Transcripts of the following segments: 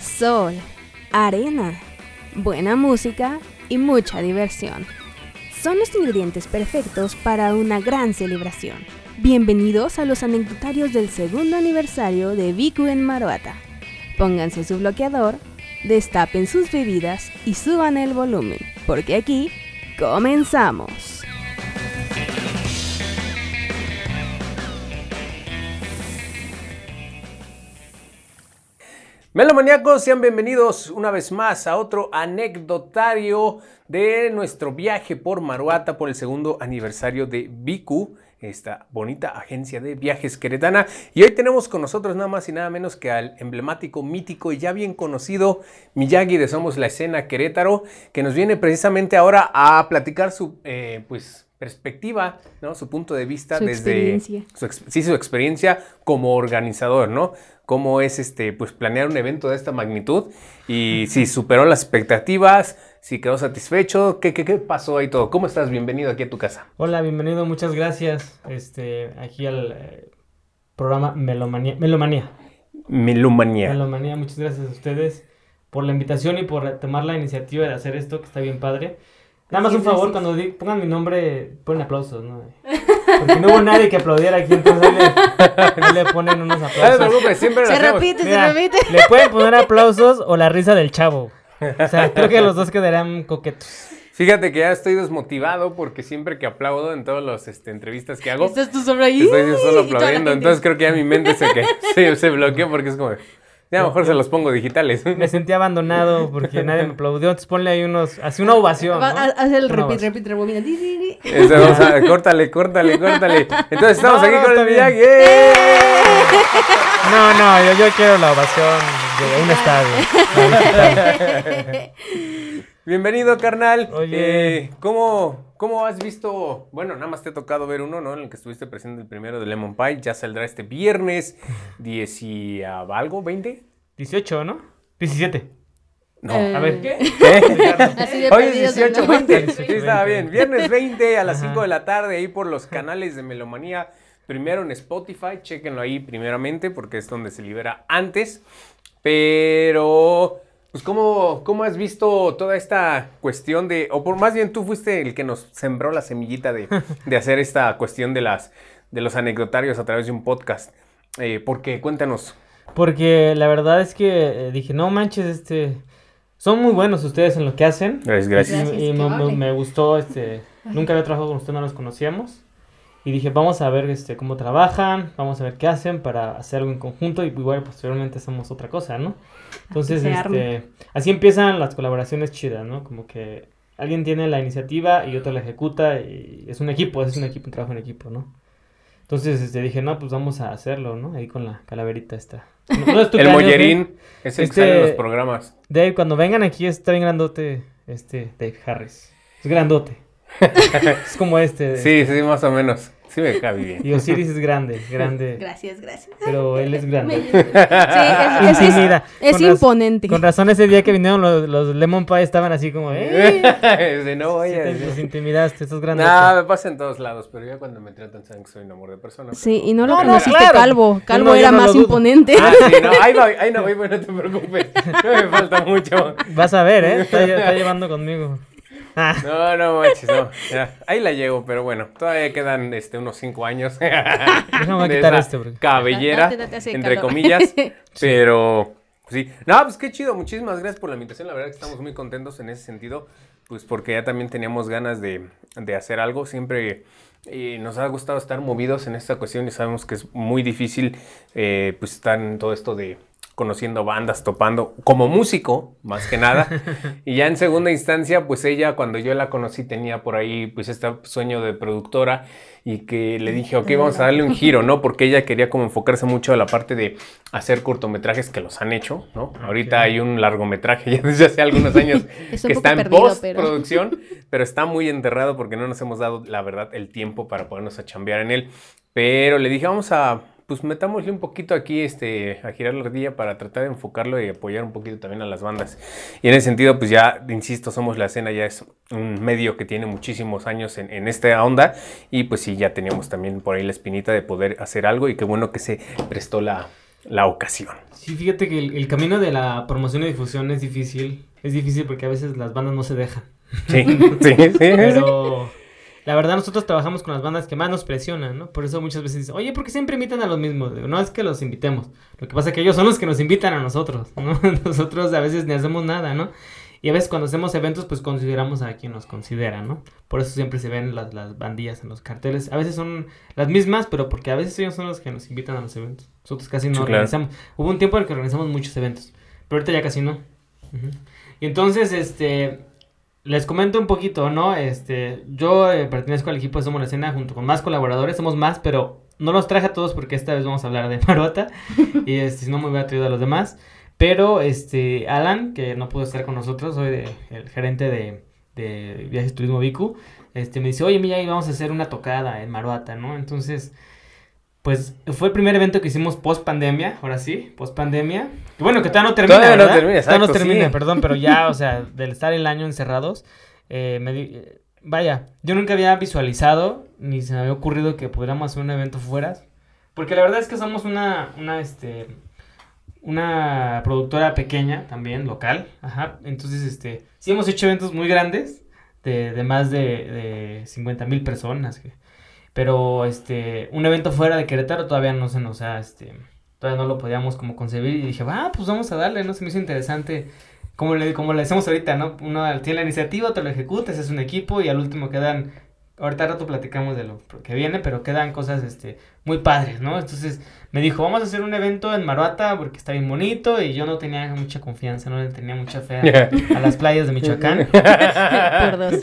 Sol, arena, buena música y mucha diversión. Son los ingredientes perfectos para una gran celebración. Bienvenidos a los anecdotarios del segundo aniversario de Viku en Maruata. Pónganse su bloqueador, destapen sus bebidas y suban el volumen, porque aquí comenzamos. Melomaníacos, sean bienvenidos una vez más a otro anecdotario de nuestro viaje por Maruata por el segundo aniversario de Biku, esta bonita agencia de viajes queretana. Y hoy tenemos con nosotros nada más y nada menos que al emblemático, mítico y ya bien conocido Miyagi de Somos la Escena Querétaro, que nos viene precisamente ahora a platicar su, eh, pues, perspectiva, ¿no? Su punto de vista Su desde su sí, su experiencia como organizador, ¿no? Cómo es este, pues planear un evento de esta magnitud y si superó las expectativas, si quedó satisfecho, ¿qué, qué, qué pasó ahí todo? ¿Cómo estás? Bienvenido aquí a tu casa. Hola, bienvenido, muchas gracias. Este, aquí al eh, programa Melomanía. Melomanía. Milumanía. Melomanía, muchas gracias a ustedes por la invitación y por tomar la iniciativa de hacer esto, que está bien padre. Nada más un favor, gracias. cuando di- pongan mi nombre, ponen aplausos, ¿no? Porque no hubo nadie que aplaudiera aquí, entonces le, le ponen unos No aplausos. preocupes, siempre lo Se repite, Mira, se repite. le pueden poner aplausos o la risa del chavo. O sea, creo que los dos quedarán coquetos. Fíjate que ya estoy desmotivado porque siempre que aplaudo en todas las este, entrevistas que hago, ¿Estás tú sobre ahí? estoy yo solo aplaudiendo. Entonces creo que ya mi mente se, que, se, se bloqueó porque es como, ya mejor se los pongo digitales. Me sentí abandonado porque nadie me aplaudió. Entonces ponle ahí unos, así una ovación. Va- ¿no? Haz el repeat, repeat, rebobina. Córtale, córtale, córtale. Entonces estamos No, aquí no, con el. Miyagi. ¡Eh! No, no, yo, yo quiero la ovación de un estadio. Bienvenido, carnal. Oye. Eh, ¿cómo, ¿Cómo has visto? Bueno, nada más te ha tocado ver uno, ¿no? En el que estuviste presente el primero de Lemon Pie. Ya saldrá este viernes 10 y algo, 20. 18, ¿no? 17. No. Eh, A ver, ¿qué? De Hoy es perdidos, 18, ¿no? 20. 18, Sí, estaba 20. bien. Viernes 20 a las Ajá. 5 de la tarde ahí por los canales de Melomanía. Primero en Spotify, chéquenlo ahí primeramente porque es donde se libera antes. Pero, pues, ¿cómo, cómo has visto toda esta cuestión de, o por más bien tú fuiste el que nos sembró la semillita de, de hacer esta cuestión de, las, de los anecdotarios a través de un podcast? Eh, porque cuéntanos. Porque la verdad es que eh, dije, no manches, este. Son muy buenos ustedes en lo que hacen. Gracias, Y, gracias. Me, me- amable. me gustó, este. Nunca había trabajado con ustedes, no los conocíamos. Y dije, vamos a ver este, cómo trabajan, vamos a ver qué hacen para hacer algo en conjunto y igual posteriormente hacemos otra cosa, ¿no? Entonces, arma. este, así empiezan las colaboraciones chidas, ¿no? Como que alguien tiene la iniciativa y otro la ejecuta y es un equipo, es un equipo, un trabajo en equipo, ¿no? Entonces, este, dije, no, pues vamos a hacerlo, ¿no? Ahí con la calaverita esta. No, no es tu El mollerín es el que Este- sale en los programas. Dave, cuando vengan aquí está bien grandote este Dave Harris. Es grandote. es como este. Sí, sí, más o menos. Sí me cabe bien. Y Osiris es grande, grande. Gracias, gracias. Pero él es grande. Sí, es, es- es- es imponente. Con razón ese día que vinieron los, los Lemon Pie estaban así como, ¡eh! De no Sí voy a te- los intimidaste, estos grandes. Nah, me pasa en todos lados, pero ya cuando me tratan saben que soy un amor de persona. Sí, y no lo No, no, conociste claro. calvo. Calvo No, era no más imponente. Ah, sí, no, ahí no, ahí no voy, no te preocupes. No me falta mucho. Vas a ver, ¿eh? Está, está llevando conmigo. No, no manches, no. Ya, ahí la llevo, pero bueno, todavía quedan este, unos cinco años. Déjame quitar este, porque- Cabellera, entre calor. comillas. Pero, sí. No, pues qué chido. Muchísimas gracias por la invitación. La verdad que estamos muy contentos en ese sentido. Pues porque ya también teníamos ganas de, de hacer algo. Siempre eh, nos ha gustado estar movidos en esta cuestión y sabemos que es muy difícil eh, pues estar en todo esto de conociendo bandas, topando, como músico, más que nada. y ya en segunda instancia, pues ella, cuando yo la conocí, tenía por ahí, pues, este sueño de productora y que le dije, ok, vamos a darle un giro, ¿no? Porque ella quería como enfocarse mucho a la parte de hacer cortometrajes que los han hecho, ¿no? Ahorita hay un largometraje ya desde hace algunos años Es que está en postproducción, pero... está muy enterrado porque no nos hemos dado, la verdad, el tiempo para ponernos a chambear en él. Pero le dije, vamos a pues metámosle un poquito aquí este, a girar la ardilla para tratar de enfocarlo y apoyar un poquito también a las bandas. Y en ese sentido, pues ya, insisto, Somos la Escena ya es un medio que tiene muchísimos años en, en esta onda y pues sí, ya teníamos también por ahí la espinita de poder hacer algo y qué bueno que se prestó la, la ocasión. Sí, fíjate que el, el camino de la promoción y difusión es difícil. Es difícil porque a veces las bandas no se dejan. Sí, sí, sí. Pero la verdad nosotros trabajamos con las bandas que más nos presionan, ¿no? Por eso muchas veces dicen, oye, ¿por qué siempre invitan a los mismos? Digo, no es que los invitemos. Lo que pasa es que ellos son los que nos invitan a nosotros, ¿no? Nosotros a veces ni hacemos nada, ¿no? Y a veces cuando hacemos eventos, pues consideramos a quien nos considera, ¿no? Por eso siempre se ven las, las bandillas en los carteles. A veces son las mismas, pero porque a veces ellos son los que nos invitan a los eventos. Nosotros casi no Sí, claro. organizamos. Hubo un tiempo en el que organizamos muchos eventos, pero ahorita ya casi no. Y entonces, este, les comento un poquito, ¿no? Este, yo eh, pertenezco al equipo de Somos la Escena junto con más colaboradores, somos más, pero no los traje a todos porque esta vez vamos a hablar de Maruata y este, si no me hubiera traído a los demás. Pero este, Alan, que no pudo estar con nosotros, soy el gerente de, de Viajes Turismo Vicu, este, me dice, oye, mira, ahí vamos a hacer una tocada en Maruata, ¿no? Entonces, pues fue el primer evento que hicimos post pandemia, ahora sí, post pandemia. Y bueno, que todavía no termina. Todavía no termina, Todavía no exacto, termina, sí. perdón, pero ya, o sea, del estar el año encerrados, eh, me di- eh, vaya, yo nunca había visualizado, ni se me había ocurrido que pudiéramos hacer un evento fuera. Porque la verdad es que somos una, una, este, una productora pequeña también, local, ajá. Entonces, este, sí hemos hecho eventos muy grandes, de, de más de, de 50 mil personas, que- pero, este, un evento fuera de Querétaro todavía no se nos ha, este, todavía no lo podíamos como concebir y dije, va, pues vamos a darle, ¿no? Se me hizo interesante, como le, como le decimos ahorita, ¿no? Uno tiene la iniciativa, otro lo ejecuta, es un equipo y al último quedan, ahorita al rato platicamos de lo que viene, pero quedan cosas, este, muy padres, ¿no? Entonces me dijo, vamos a hacer un evento en Maruata porque está bien bonito y yo no tenía mucha confianza, no le tenía mucha fe a, a las playas de Michoacán.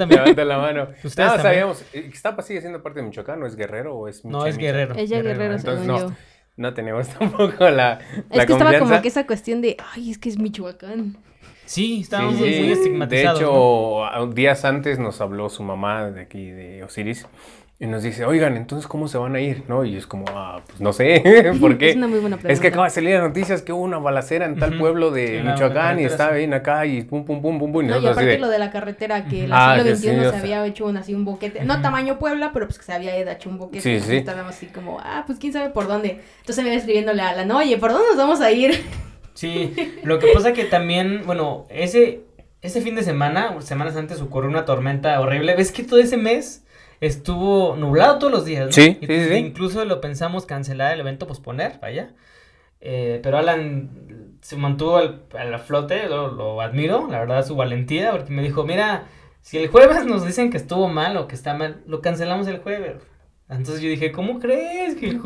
Levanta la mano. Ustedes no, también. sabíamos. ¿Ixtapa sigue siendo parte de Michoacán o es Guerrero o es No, Micha- es? Guerrero. Ella Guerrero, Entonces según no, yo. no teníamos tampoco la, Es la que estaba como que esa cuestión de, ay, es que es Michoacán. Sí, estábamos sí. muy, muy De estigmatizados. ¿no? hecho, días antes nos habló su mamá de aquí, de Osiris, y nos dice, oigan, entonces, ¿cómo se van a ir? ¿No? Y es como, ah, pues no sé, ¿por qué? Es una muy buena pregunta. Es que acaba de salir las noticias que hubo una balacera en tal pueblo de Michoacán y sí. bien acá y pum, pum, pum, pum, pum. Y No, y aparte de, lo de la carretera, que el Ah, siglo XXI sí, se sea. había hecho un, así un boquete, no tamaño Puebla, pero pues que se había hecho un boquete. Sí, sí. Estábamos así como, ah, pues quién sabe por dónde. Entonces me iba escribiéndole a Alan, oye, ¿por dónde nos vamos a ir? Sí, lo que pasa que también, bueno, ese, ese fin de semana, semanas antes, ocurrió una tormenta horrible. ¿Ves que todo ese mes estuvo nublado todos los días? ¿no? Sí, Y- sí, sí. Incluso lo pensamos cancelar el evento, posponer, vaya. Eh, pero Alan se mantuvo al, a la flote, lo, lo admiro, la verdad, su valentía, porque me dijo, mira, si el jueves nos dicen que estuvo mal o que está mal, lo cancelamos el jueves. Entonces yo dije, ¿cómo crees que el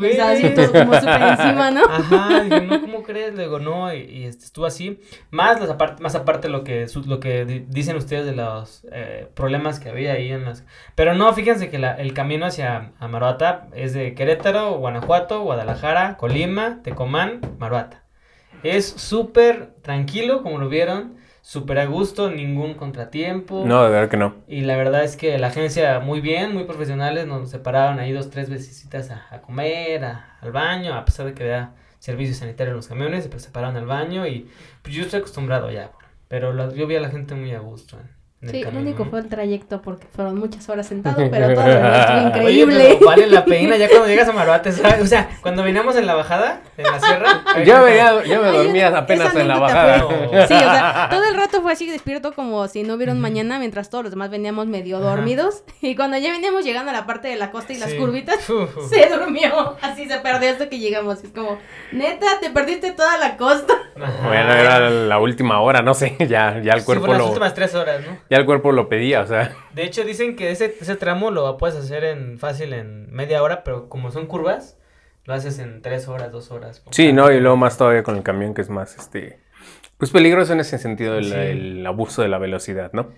todo como súper encima, ¿no? Ajá, dije, no, ¿cómo crees? Le digo, no, y, y, este, estuvo así. Más, las aparte, más aparte lo que, su- lo que di- dicen ustedes de los eh, problemas que había ahí en las... Pero no, fíjense que la- el camino hacia Maruata es de Querétaro, Guanajuato, Guadalajara, Colima, Tecomán, Maruata. Es súper tranquilo, como lo vieron, súper a gusto, ningún contratiempo. No, de verdad que no. Y la verdad es que la agencia muy bien, muy profesionales, nos separaron ahí dos, tres veces a, a comer, a- al baño, a pesar de que había servicio sanitario en los camiones, se separaron al baño y pues yo estoy acostumbrado ya, pero la- yo vi a la gente muy a gusto Sí, lo único fue el trayecto porque fueron muchas horas sentado, pero todo lo estuvo Oye, increíble. pero vale la pena ya cuando llegas a Maruate, ¿sabes? O sea, cuando veníamos en la bajada, en la sierra. Ya venía, ya me dormía apenas en la bajada. fue- Sí, o sea, todo el rato fue así despierto como si no hubiera un mañana, mientras todos los demás veníamos medio Ajá. dormidos. Y cuando ya veníamos llegando a la parte de la costa y las Sí. curvitas, Uf. se durmió. Así se perdió hasta que llegamos. Es como, neta, te perdiste toda la costa. Ajá. Bueno, era la última hora, no sé, ya, ya el Sí, cuerpo fueron las lo, últimas tres horas, ¿no? Ya el cuerpo lo pedía, o sea. De hecho, dicen que ese, ese tramo lo puedes hacer en fácil en media hora, pero como son curvas, lo haces en tres horas, dos horas. Sí, no, y luego más todavía con el camión que es más, este, pues peligroso en ese sentido el, Sí. el abuso de la velocidad, ¿no?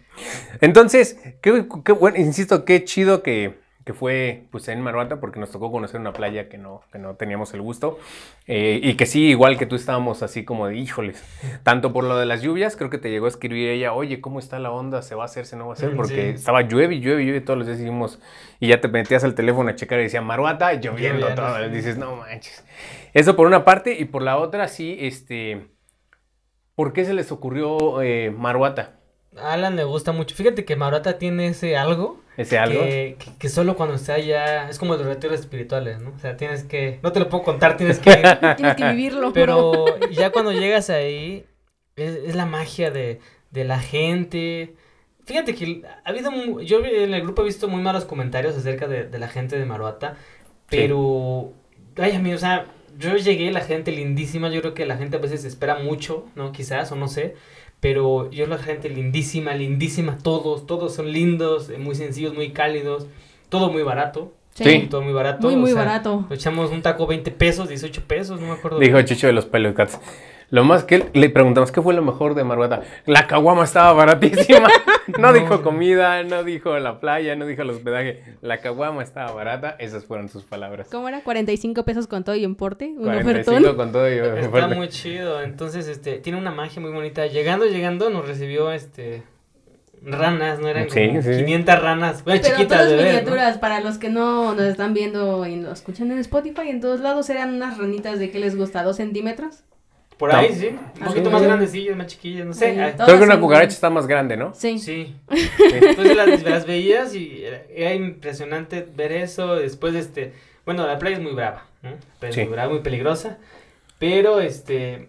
Entonces, qué, qué bueno, insisto, qué chido que, que fue pues en Maruata porque nos tocó conocer una playa que no, que no teníamos el gusto eh, y que sí, igual que tú estábamos así como de híjoles, tanto por lo de las lluvias, creo que te llegó a escribir ella, oye, ¿cómo está la onda? ¿Se va a hacer? ¿Se no va a hacer? Mm, Porque sí. estaba llueve y llueve y llueve todos los días hicimos y ya te metías al teléfono a checar y decía Maruata lloviendo Lloviendo, todo, sí. dices, no manches. Eso por una parte y por la otra sí, este, ¿por qué se les ocurrió eh, Maruata? A Alan le gusta mucho. Fíjate que Maruata tiene ese algo. Ese algo. Que, que- que solo cuando está allá. Es como los retiros espirituales, ¿no? O sea, tienes que. No te lo puedo contar, tienes que. Tienes que vivirlo. pero ya cuando llegas ahí. Es, es la magia de, de la gente. Fíjate que ha habido. Yo en el grupo he visto muy malos comentarios acerca de, de la gente de Maruata. Pero. Ay, amigo, o sea. Yo llegué, la gente lindísima. Yo creo que la gente a veces espera mucho, ¿no? Quizás, o no sé. Pero yo la gente lindísima, lindísima, todos, todos son lindos, eh, muy sencillos, muy cálidos, todo muy barato, Sí. todo muy barato. Muy, o muy sea, barato. echamos un taco 20 pesos, 18 pesos, no me acuerdo. Dijo Chicho de los Pelicats. Lo más que le preguntamos, ¿qué fue lo mejor de Maruata? La caguama estaba baratísima. No, No. dijo comida, no dijo la playa, no dijo el hospedaje. La caguama estaba barata. Esas fueron sus palabras. ¿Cómo era? 45 pesos con todo y importe. Un 45 ofertón. con todo y Está fuerte. muy chido, entonces este tiene una magia muy bonita. Llegando, llegando nos recibió este ranas, no eran Sí, como sí. 500 ranas, bueno, Pero chiquitas todas de ver, ¿no? miniaturas, para los que no nos están viendo y nos escuchan en Spotify, en todos lados eran unas ranitas de qué les gusta, dos centímetros. Por ahí, sí, un poquito sí. más grandecillas, más chiquillas, no sé. Creo que una cucaracha está más grande, ¿no? Sí. Sí. Entonces las, las veías y era, era impresionante ver eso. Después, este, bueno, la playa es muy brava, ¿no? Pero Sí. muy brava, muy peligrosa. Pero, este,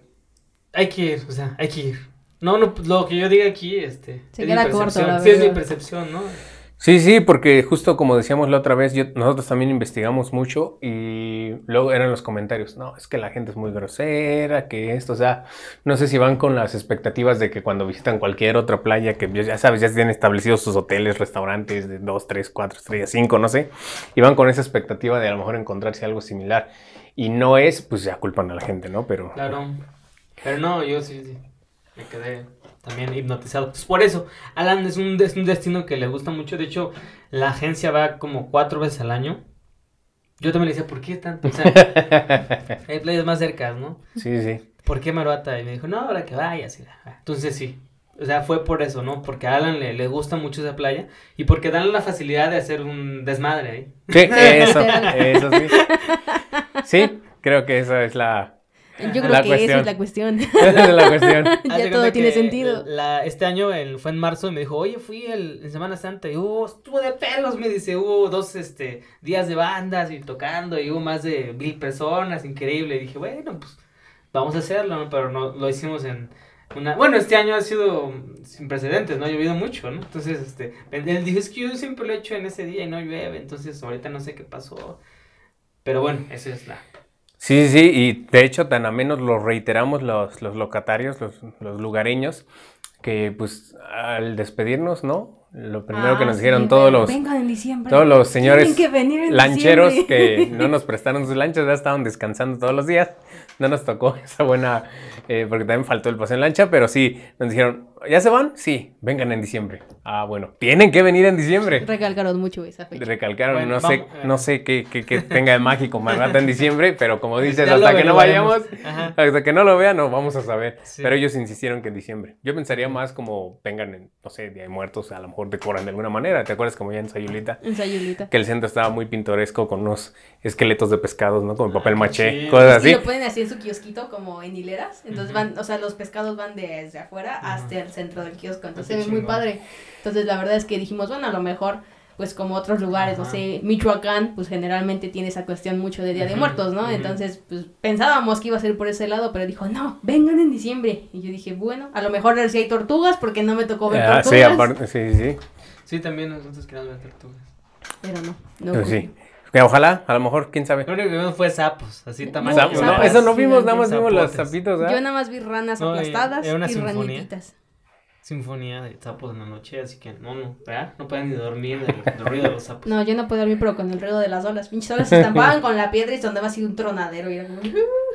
hay que ir, o sea, hay que ir. No, no, pues, lo que yo diga aquí, este, Se es queda mi corto, percepción. la Sí, es mi percepción, ¿no? Sí, sí, porque justo como decíamos la otra vez, yo- nosotros también investigamos mucho y luego eran los comentarios, no, es que la gente es muy grosera, que esto, o sea, no sé si van con las expectativas de que cuando visitan cualquier otra playa, que ya sabes, ya tienen establecidos sus hoteles, restaurantes de 2, 3, 4 estrellas, 5, no sé, y van con esa expectativa de a lo mejor encontrarse algo similar. Y no es, pues ya culpan a la gente, ¿no? Pero... Claro. Pero no, yo sí, sí. Me quedé también hipnotizado. Pues por eso, Alan es un, es un destino que le gusta mucho. De hecho, la agencia va como cuatro veces al año. Yo también le decía, ¿por qué tanto? O sea, hay playas más cercas, ¿no? Sí, sí. ¿Por qué Maruata? Y me dijo, no, ahora que vayas. la- Entonces sí. O sea, fue por eso, ¿no? Porque a Alan le, le gusta mucho esa playa y porque dan la facilidad de hacer un desmadre ahí. Sí, eso, eso sí. Sí, creo que esa es la, Yo creo La que cuestión. esa es la cuestión. esa es la cuestión. Ya todo tiene sentido. la- este año el- fue en marzo y me dijo, oye, fui el, en Semana Santa y hubo, estuvo de pelos, me dice, hubo dos este, días de bandas y tocando y hubo más de mil personas, increíble. Y dije, bueno, pues vamos a hacerlo, ¿no? Pero no, lo hicimos en una... Bueno, este año ha sido sin precedentes, ¿no? Ha llovido mucho, ¿no? Entonces, este, él dijo, es que yo siempre lo he hecho en ese día y no llueve, entonces ahorita no sé qué pasó. Pero bueno, esa es la... Sí, sí, y de hecho tan a menos lo reiteramos los, los locatarios, los, los lugareños, que pues al despedirnos, ¿no? Lo primero que Ah, nos dijeron todos los, todos los señores que lancheros diciembre. que no nos prestaron sus lanchas, ya estaban descansando todos los días. No nos tocó esa buena, eh, porque también faltó el paseo en lancha, pero sí, nos dijeron, ¿ya se van? Sí, vengan en diciembre. Ah, bueno, tienen que venir en diciembre. Recalcaron mucho esa fecha. Recalcaron, Bueno, no sé, vamos, eh. no sé qué, qué, qué tenga de mágico Marrata en diciembre, pero como dices, Ya hasta que no vayamos. Ajá. hasta que no lo vean, no vamos a saber. Sí. Pero ellos insistieron que en diciembre. Yo pensaría más como vengan en, no sé, Día de Muertos, a lo mejor decoran de alguna manera. ¿Te acuerdas como ya en Sayulita? En Sayulita. Que el centro estaba muy pintoresco con unos esqueletos de pescados, ¿no? Con papel Ah, maché, sí. cosas Y así. lo ponen así en su kiosquito como en hileras. Entonces van, o sea, los pescados van desde afuera hasta el centro del kiosco. Entonces se ve muy padre. Entonces la verdad es que dijimos, bueno, a lo mejor, pues como otros lugares, no sé, Michoacán, pues generalmente tiene esa cuestión mucho de Día de Muertos, ¿no? Entonces, pues pensábamos que iba a ser por ese lado, pero dijo, no, vengan en diciembre. Y yo dije, bueno, a lo mejor si hay tortugas, porque no me tocó ver Ah, tortugas. sí, aparte, sí, sí. Sí, también nosotros queríamos ver tortugas. Pero no, no. Pues sí. Ojalá, a lo mejor, quién sabe. Lo único que vimos fue sapos, así tamaño. Sapos, sapos no, eso no vimos, nada más vimos los sapitos, ¿verdad? Yo nada más vi ranas No, y- aplastadas y sinfonía. ranititas. Sinfonía de sapos en la noche, así que no, no, ¿verdad? No pueden ni dormir del, del ruido de los sapos. No, yo no puedo dormir, pero con el ruido de las olas. Pinches olas se estampaban con la piedra y sonaba así un tronadero. Y era como,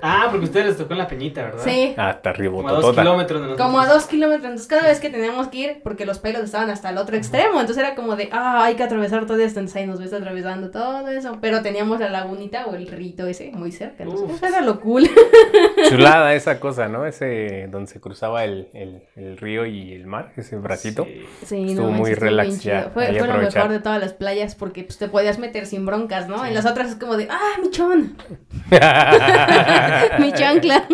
Ah, porque a ustedes les tocó en la peñita, ¿verdad? Sí. Hasta arriba, Como a dos kilómetros de nosotros. Como a dos kilómetros, entonces cada vez que teníamos que ir, porque los pelos estaban hasta el otro extremo, entonces era como de, ah, hay que atravesar todo esto, entonces ahí nos ves atravesando todo eso, pero teníamos la lagunita o el rito ese muy cerca, entonces eso era lo cool. Chulada esa cosa, ¿no? Ese donde se cruzaba el, el, el río y el mar, ese bracito. Sí. Sí, Estuvo no, muy relax ya. Fue, fue lo mejor de todas las playas porque pues, te podías meter sin broncas, ¿no? En las otras es como de, ah, mi chon, mi chancla.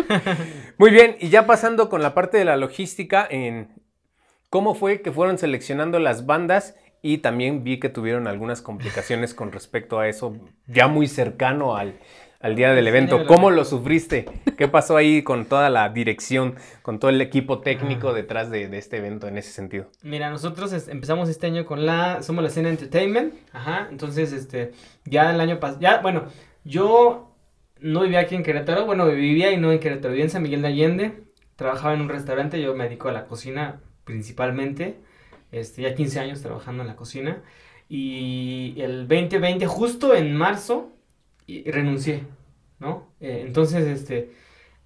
Muy bien, y ya pasando con la parte de la logística, en cómo fue que fueron seleccionando las bandas y también vi que tuvieron algunas complicaciones con respecto a eso, ya muy cercano al, al día del evento. ¿Cómo lo sufriste? ¿Qué pasó ahí con toda la dirección, con todo el equipo técnico detrás de, de este evento en ese sentido? Mira, nosotros es- empezamos este año con la, somos la escena Entertainment, ajá, entonces, este, ya el año pasado, ya, bueno, yo no vivía aquí en Querétaro, bueno, vivía y no en Querétaro, vivía en San Miguel de Allende, trabajaba en un restaurante, yo me dedico a la cocina principalmente, este, ya 15 años trabajando en la cocina, y el 2020, justo en marzo, renuncié, ¿no? Eh, entonces, este,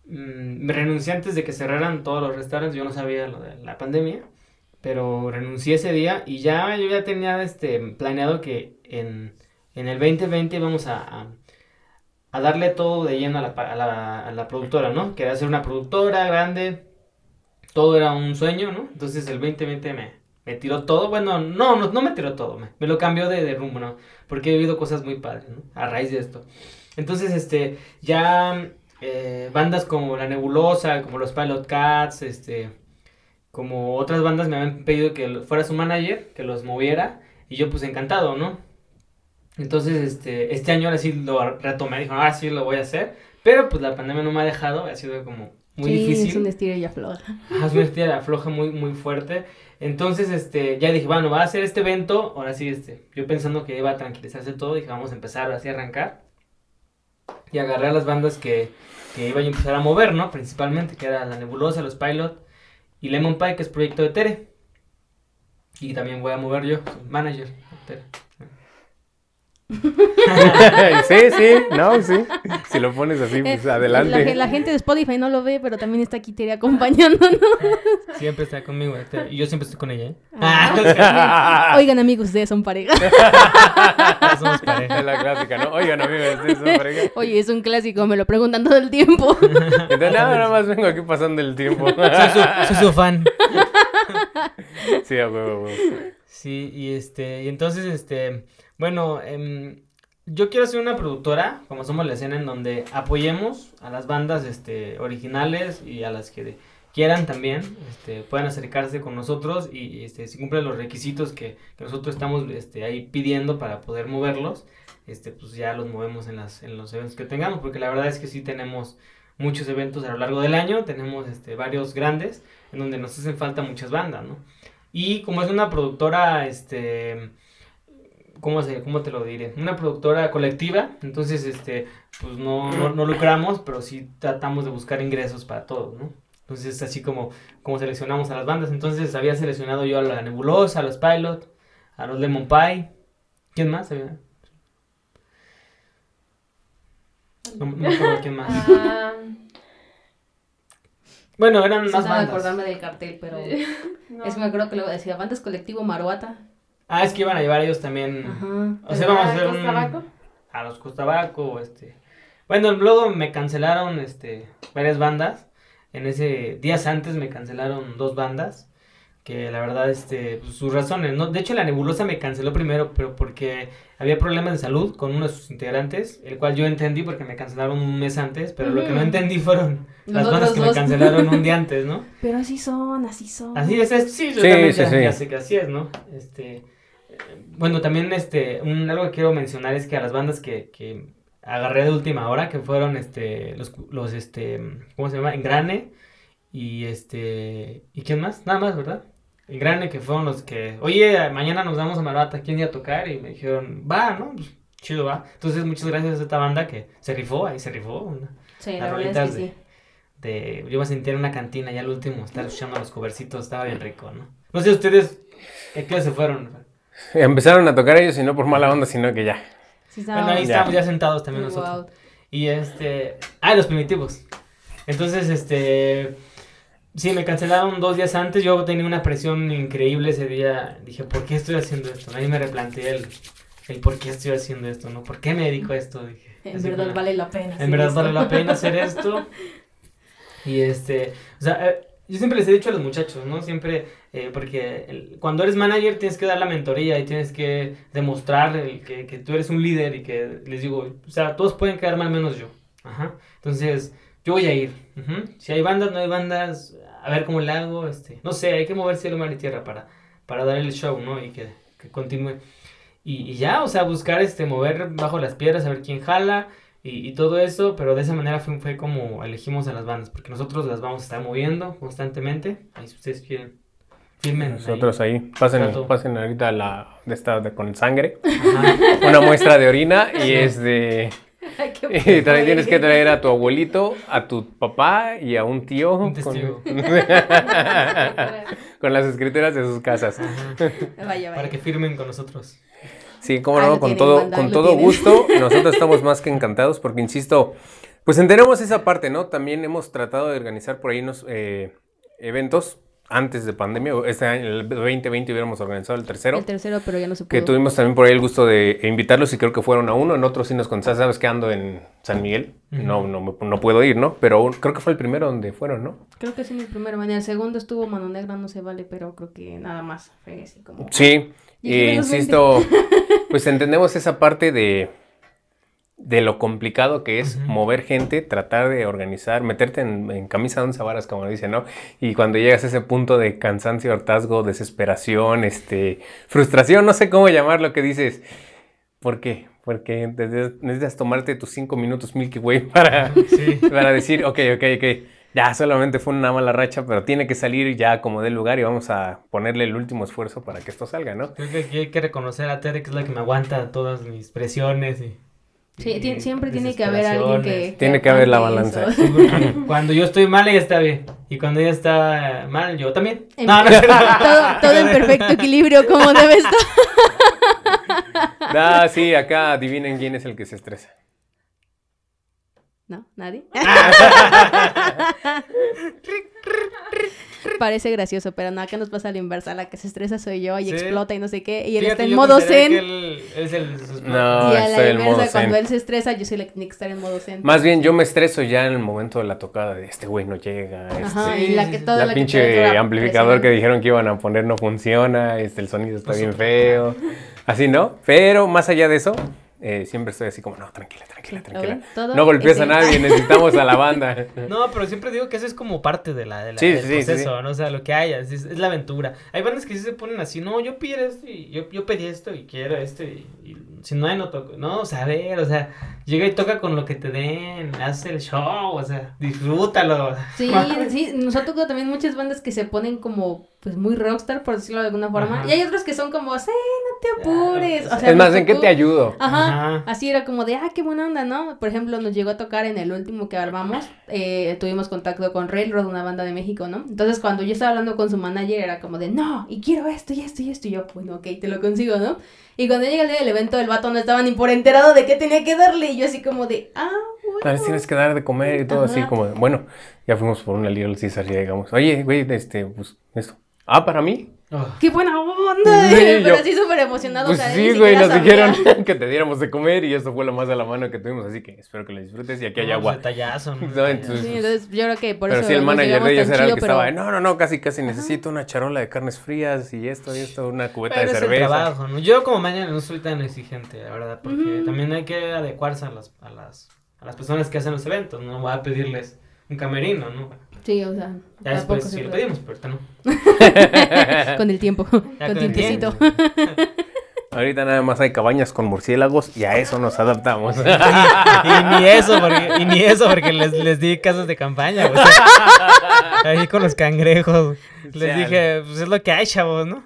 mm, me renuncié antes de que cerraran todos los restaurantes, yo no sabía lo de la pandemia, pero renuncié ese día y ya yo ya tenía este planeado que en, en el 2020 íbamos a, a, a darle todo de lleno a la, productora, ¿no? Quería ser una productora grande, todo era un sueño, ¿no? Entonces el 2020 me, tiró todo, bueno, no, no, no me tiró todo, me, lo cambió de, rumbo, ¿no? Porque he vivido cosas muy padres, ¿no? A raíz de esto. Entonces, este, ya eh, bandas como La Nebulosa, como los Pilot Cats, este, como otras bandas me habían pedido que fuera su manager, que los moviera, y yo pues encantado, ¿no? Entonces, este, este año ahora sí lo retomé, dijo, ahora sí lo voy a hacer, pero pues la pandemia no me ha dejado, ha sido como muy sí, difícil. es un estilo y afloja. Es una estira floja muy, muy fuerte. Entonces, este, ya dije, bueno, va a ser este evento. Ahora sí, este, yo pensando que iba a tranquilizarse todo, dije, vamos a empezar así a arrancar. Y agarré a las bandas que, que iba a empezar a mover, ¿no? Principalmente, que era La Nebulosa, Los Pilot y Lemon Pie, que es proyecto de Tere. Y también voy a mover yo, soy manager de Tere. sí, sí, no, sí. Si lo pones así, pues Eh, adelante. La, la gente de Spotify no lo ve, pero también está aquí Tere acompañándonos. Siempre está conmigo, y yo siempre estoy con ella, ¿eh? Ah. Oigan, amigos, ustedes son pareja. Somos pareja. Es la clásica, ¿no? Oigan, amigos, ¿sí son pareja? Oye, es un clásico, me lo preguntan todo el tiempo. Entonces, nada, nada más vengo aquí pasando el tiempo. Soy su, soy su fan. sí, a huevo, a huevo. Sí, y este, y entonces, este, bueno, em, yo quiero ser una productora, como somos la escena, en donde apoyemos a las bandas, este, originales y a las que quieran también, este, puedan acercarse con nosotros y, este, si cumplen los requisitos que, que nosotros estamos, este, ahí pidiendo para poder moverlos, este, pues ya los movemos en las, en los eventos que tengamos, porque la verdad es que sí tenemos muchos eventos a lo largo del año, tenemos, este, varios grandes, en donde nos hacen falta muchas bandas, ¿no? Y como es una productora, este, ¿cómo, se, ¿cómo te lo diré? Una productora colectiva, entonces, este, pues no, no, no lucramos, pero sí tratamos de buscar ingresos para todos, ¿no? Entonces, es así como, como seleccionamos a las bandas. Entonces, había seleccionado yo a la Nebulosa, a los Pilot, a los Lemon Pie. ¿Quién más? había? No, no me acuerdo quién más. Ah, Bueno, eran más bandas. acordarme del cartel, pero no. es que me acuerdo que lo decía, bandas colectivo Maruata. Ah, es que iban a llevar ellos también. Ajá. O sea, vamos a hacer ¿Los un... tabaco? a los Costabaco, este. Bueno, luego me cancelaron este varias bandas. En ese días antes me cancelaron dos bandas que la verdad este pues, sus razones, no, de hecho la Nebulosa me canceló primero, pero porque había problemas de salud con uno de sus integrantes, el cual yo entendí porque me cancelaron un mes antes, pero lo que no entendí fueron Los las bandas que me cancelaron un día antes, ¿no? Pero así son, así son. Así es, es- sí, yo Sí, también sí, ya, sí. ya sé que así es, ¿no? Este, bueno, también este, un, algo que quiero mencionar es que a las bandas que, que agarré de última hora, que fueron este, los, los este, ¿cómo se llama? Engrane y este, ¿y quién más? Nada más, ¿verdad? Engrane que fueron los que, oye, mañana nos vamos a Marata, ¿quién iba a tocar? Y me dijeron, va, ¿no? Pues, chido, va. Entonces, muchas gracias a esta banda que se rifó, ahí se rifó, una- Sí, la verdad es que de- sí. de, yo me sentía en una cantina ya al último, estar escuchando los covercitos, estaba bien rico, ¿no? No sé ustedes, ¿a qué se fueron? Empezaron a tocar ellos y no por mala onda, sino que ya. Sí, Bueno, ahí Ya. estábamos ya sentados también Wow. nosotros. Y este. Ah, los primitivos. Entonces, este. Sí, me cancelaron dos días antes. Yo tenía una presión increíble ese día. Dije, ¿por qué estoy haciendo esto? Ahí me replanteé el, el por qué estoy haciendo esto, ¿no? ¿Por qué me dedico a esto? Dije, En así verdad como- vale la pena. en verdad esto. vale la pena hacer esto. Y este, o sea, eh, yo siempre les he dicho a los muchachos, ¿no? Siempre, eh, porque cuando eres manager tienes que dar la mentoría y tienes que demostrar que, que tú eres un líder y que les digo, o sea, todos pueden quedar mal menos yo. Ajá. Entonces, yo voy a ir. Ujú. Si hay bandas, no hay bandas, a ver cómo le hago, este, no sé, hay que mover cielo, mar y tierra para, para dar el show, ¿no? Y que, que continúe. Y, y ya, o sea, buscar, este, mover bajo las piedras, a ver quién jala y, y todo eso, pero de esa manera fue, fue como elegimos a las bandas, porque nosotros las vamos a estar moviendo constantemente. Ahí si ustedes quieren, firmen. Nosotros ahí, pasen, pasen ahorita la de esta de con sangre, Ajá. una muestra de orina y es de... Ay, Y también tienes que traer a tu abuelito, a tu papá y a un tío Un con, testigo. con las escrituras de sus casas. Vaya, Para que firmen con nosotros. Sí, cómo Ah, no, con tienen, todo, con todo tienen. gusto. Nosotros estamos más que encantados porque, insisto, pues entendemos esa parte, ¿no? También hemos tratado de organizar por ahí unos eh, eventos antes de pandemia. Este año, el 2020 hubiéramos organizado el tercero. El tercero, pero ya no se pudo. Que tuvimos también por ahí el gusto de invitarlos y creo que fueron a uno, en otros sí nos contaste, sabes que ando en San Miguel, no, no, me- no puedo ir, ¿no? Pero un- creo que fue el primero donde fueron, ¿no? Creo que sí, el primero. En el segundo estuvo Mano Negra, no se vale, pero creo que nada más. Fue así como. Sí, Y e insisto, pues entendemos esa parte de, de lo complicado que es mover gente, tratar de organizar, meterte en, en camisa de once varas, como dicen, ¿no? Y cuando llegas a ese punto de cansancio, hartazgo, desesperación, este, frustración, no sé cómo llamarlo, que dices, ¿por qué? Porque necesitas necesitas tomarte tus cinco minutos Milky Way para, Sí. para decir, ok, ok, ok, ya solamente fue una mala racha, pero tiene que salir ya como del lugar y vamos a ponerle el último esfuerzo para que esto salga, ¿no? Creo que aquí hay que reconocer a Tere, que es la que me aguanta todas mis presiones y... Sí, y siempre tiene que haber alguien que. Tiene que haber la balanza. Cuando yo estoy mal, ella está bien. Y cuando ella está mal, yo también. En- No, no, todo, todo en perfecto equilibrio, como debe estar. Ah, sí, acá adivinen quién es el que se estresa. ¿No? ¿Nadie? Parece gracioso, pero no, acá nos pasa a la inversa. La que se estresa soy yo y Sí. explota y no sé qué. Y él Fíjate, está en modo zen. que él es el... No, y a la inversa, cuando zen. él se estresa, yo soy la que tiene que estar en modo zen. Más bien yo me estreso ya en el momento de la tocada de este güey no llega, Ajá, este, y la que sí, toda la pinche amplificador que dijeron que iban a poner no funciona, este, el sonido está Pues, bien feo, así no, pero más allá de eso, eh, siempre estoy así como, no, tranquila, tranquila, ¿Lo tranquila. No golpees es a nadie, necesitamos a la banda. No, pero siempre digo que eso es como parte de la, de la- Sí, del sí, proceso, sí. ¿no? O sea, lo que haya, es, es la aventura. Hay bandas que sí se ponen así, no, yo pido esto y yo, yo pedí esto y quiero esto y, y si no hay, no toco. No, o sea, a ver, o sea, llega y toca con lo que te den, haz el show, o sea, disfrútalo. Sí, sí, nos ha tocado también muchas bandas que se ponen como, pues, muy rockstar, por decirlo de alguna forma. Ajá. Y hay otros que son como, sí, no te apures. O sea, es más, ¿en qué te ayudo? Ajá, Ajá. así era como de, ah, qué buena onda, ¿no? Por ejemplo, nos llegó a tocar en el último que armamos, eh, tuvimos contacto con Railroad, una banda de México, ¿no? Entonces, cuando yo estaba hablando con su manager, era como de, no, y quiero esto, y esto, y esto, y yo, bueno, ok, te lo consigo, ¿no? Y cuando llega el día del evento, el vato no estaba ni por enterado de qué tenía que darle, y yo así como de, ah, A bueno. tienes que dar de comer y todo así como, de, bueno, ya fuimos por una Little Caesar y llegamos, oye, güey, este, pues, esto. Ah, ¿para mí? Oh. ¡Qué buena onda! Sí, Pero yo- así súper emocionado. Pues o sea, sí, güey, nos sabía. dijeron que te diéramos de comer y eso fue lo más a la mano que tuvimos, así que espero que lo disfrutes y aquí hay agua. pues, detallazo, ¿no? No, entonces- Sí, entonces yo creo que por pero eso sí, el manager de ellos era el que pero- estaba, no, no, no, casi, casi necesito una charola de carnes frías y esto y esto, una cubeta Pero de es el cerveza. trabajo, ¿no? Yo como mañana no soy tan exigente, la verdad, porque también hay que adecuarse a las, a las, a las personas que hacen los eventos, no voy a pedirles un camerino, ¿no? Sí, o sea, Ya después sí lo pedimos, pero ahorita no. Con el tiempo, Ya con con el tiempecito. tiempo. Ahorita nada más hay cabañas con murciélagos y a eso nos adaptamos. y ni eso, porque, y ni eso, porque les, les di casas de campaña, güey. Ahí con los cangrejos. Les dije, pues es lo que hay, chavos, ¿no?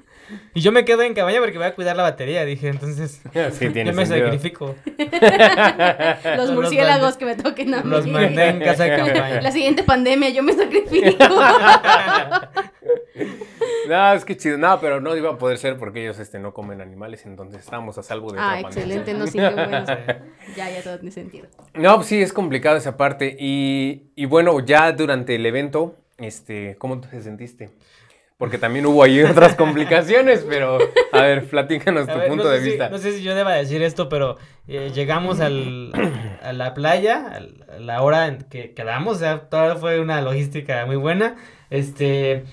Y yo me quedo en cabaña porque voy a cuidar la batería, dije, entonces. sí, tiene yo me sentido. sacrifico. Los murciélagos que me toquen a mí. Los mandé en casa de campaña. La siguiente pandemia yo me sacrifico. No, es que chido. No, pero no iba a poder ser porque ellos este, no comen animales, entonces estábamos a salvo de Ah, otra pandemia. excelente, no sí, qué bueno. Ya, ya todo tiene sentido. No, pues sí, es complicado esa parte. Y, y bueno, ya durante el evento, este, ¿cómo te sentiste? Porque también hubo ahí otras complicaciones, pero a ver, platícanos A tu ver, punto no sé de si- vista. no sé si yo deba decir esto, pero eh, llegamos al, a la playa, a la hora en que quedamos, o sea, toda fue una logística muy buena, este,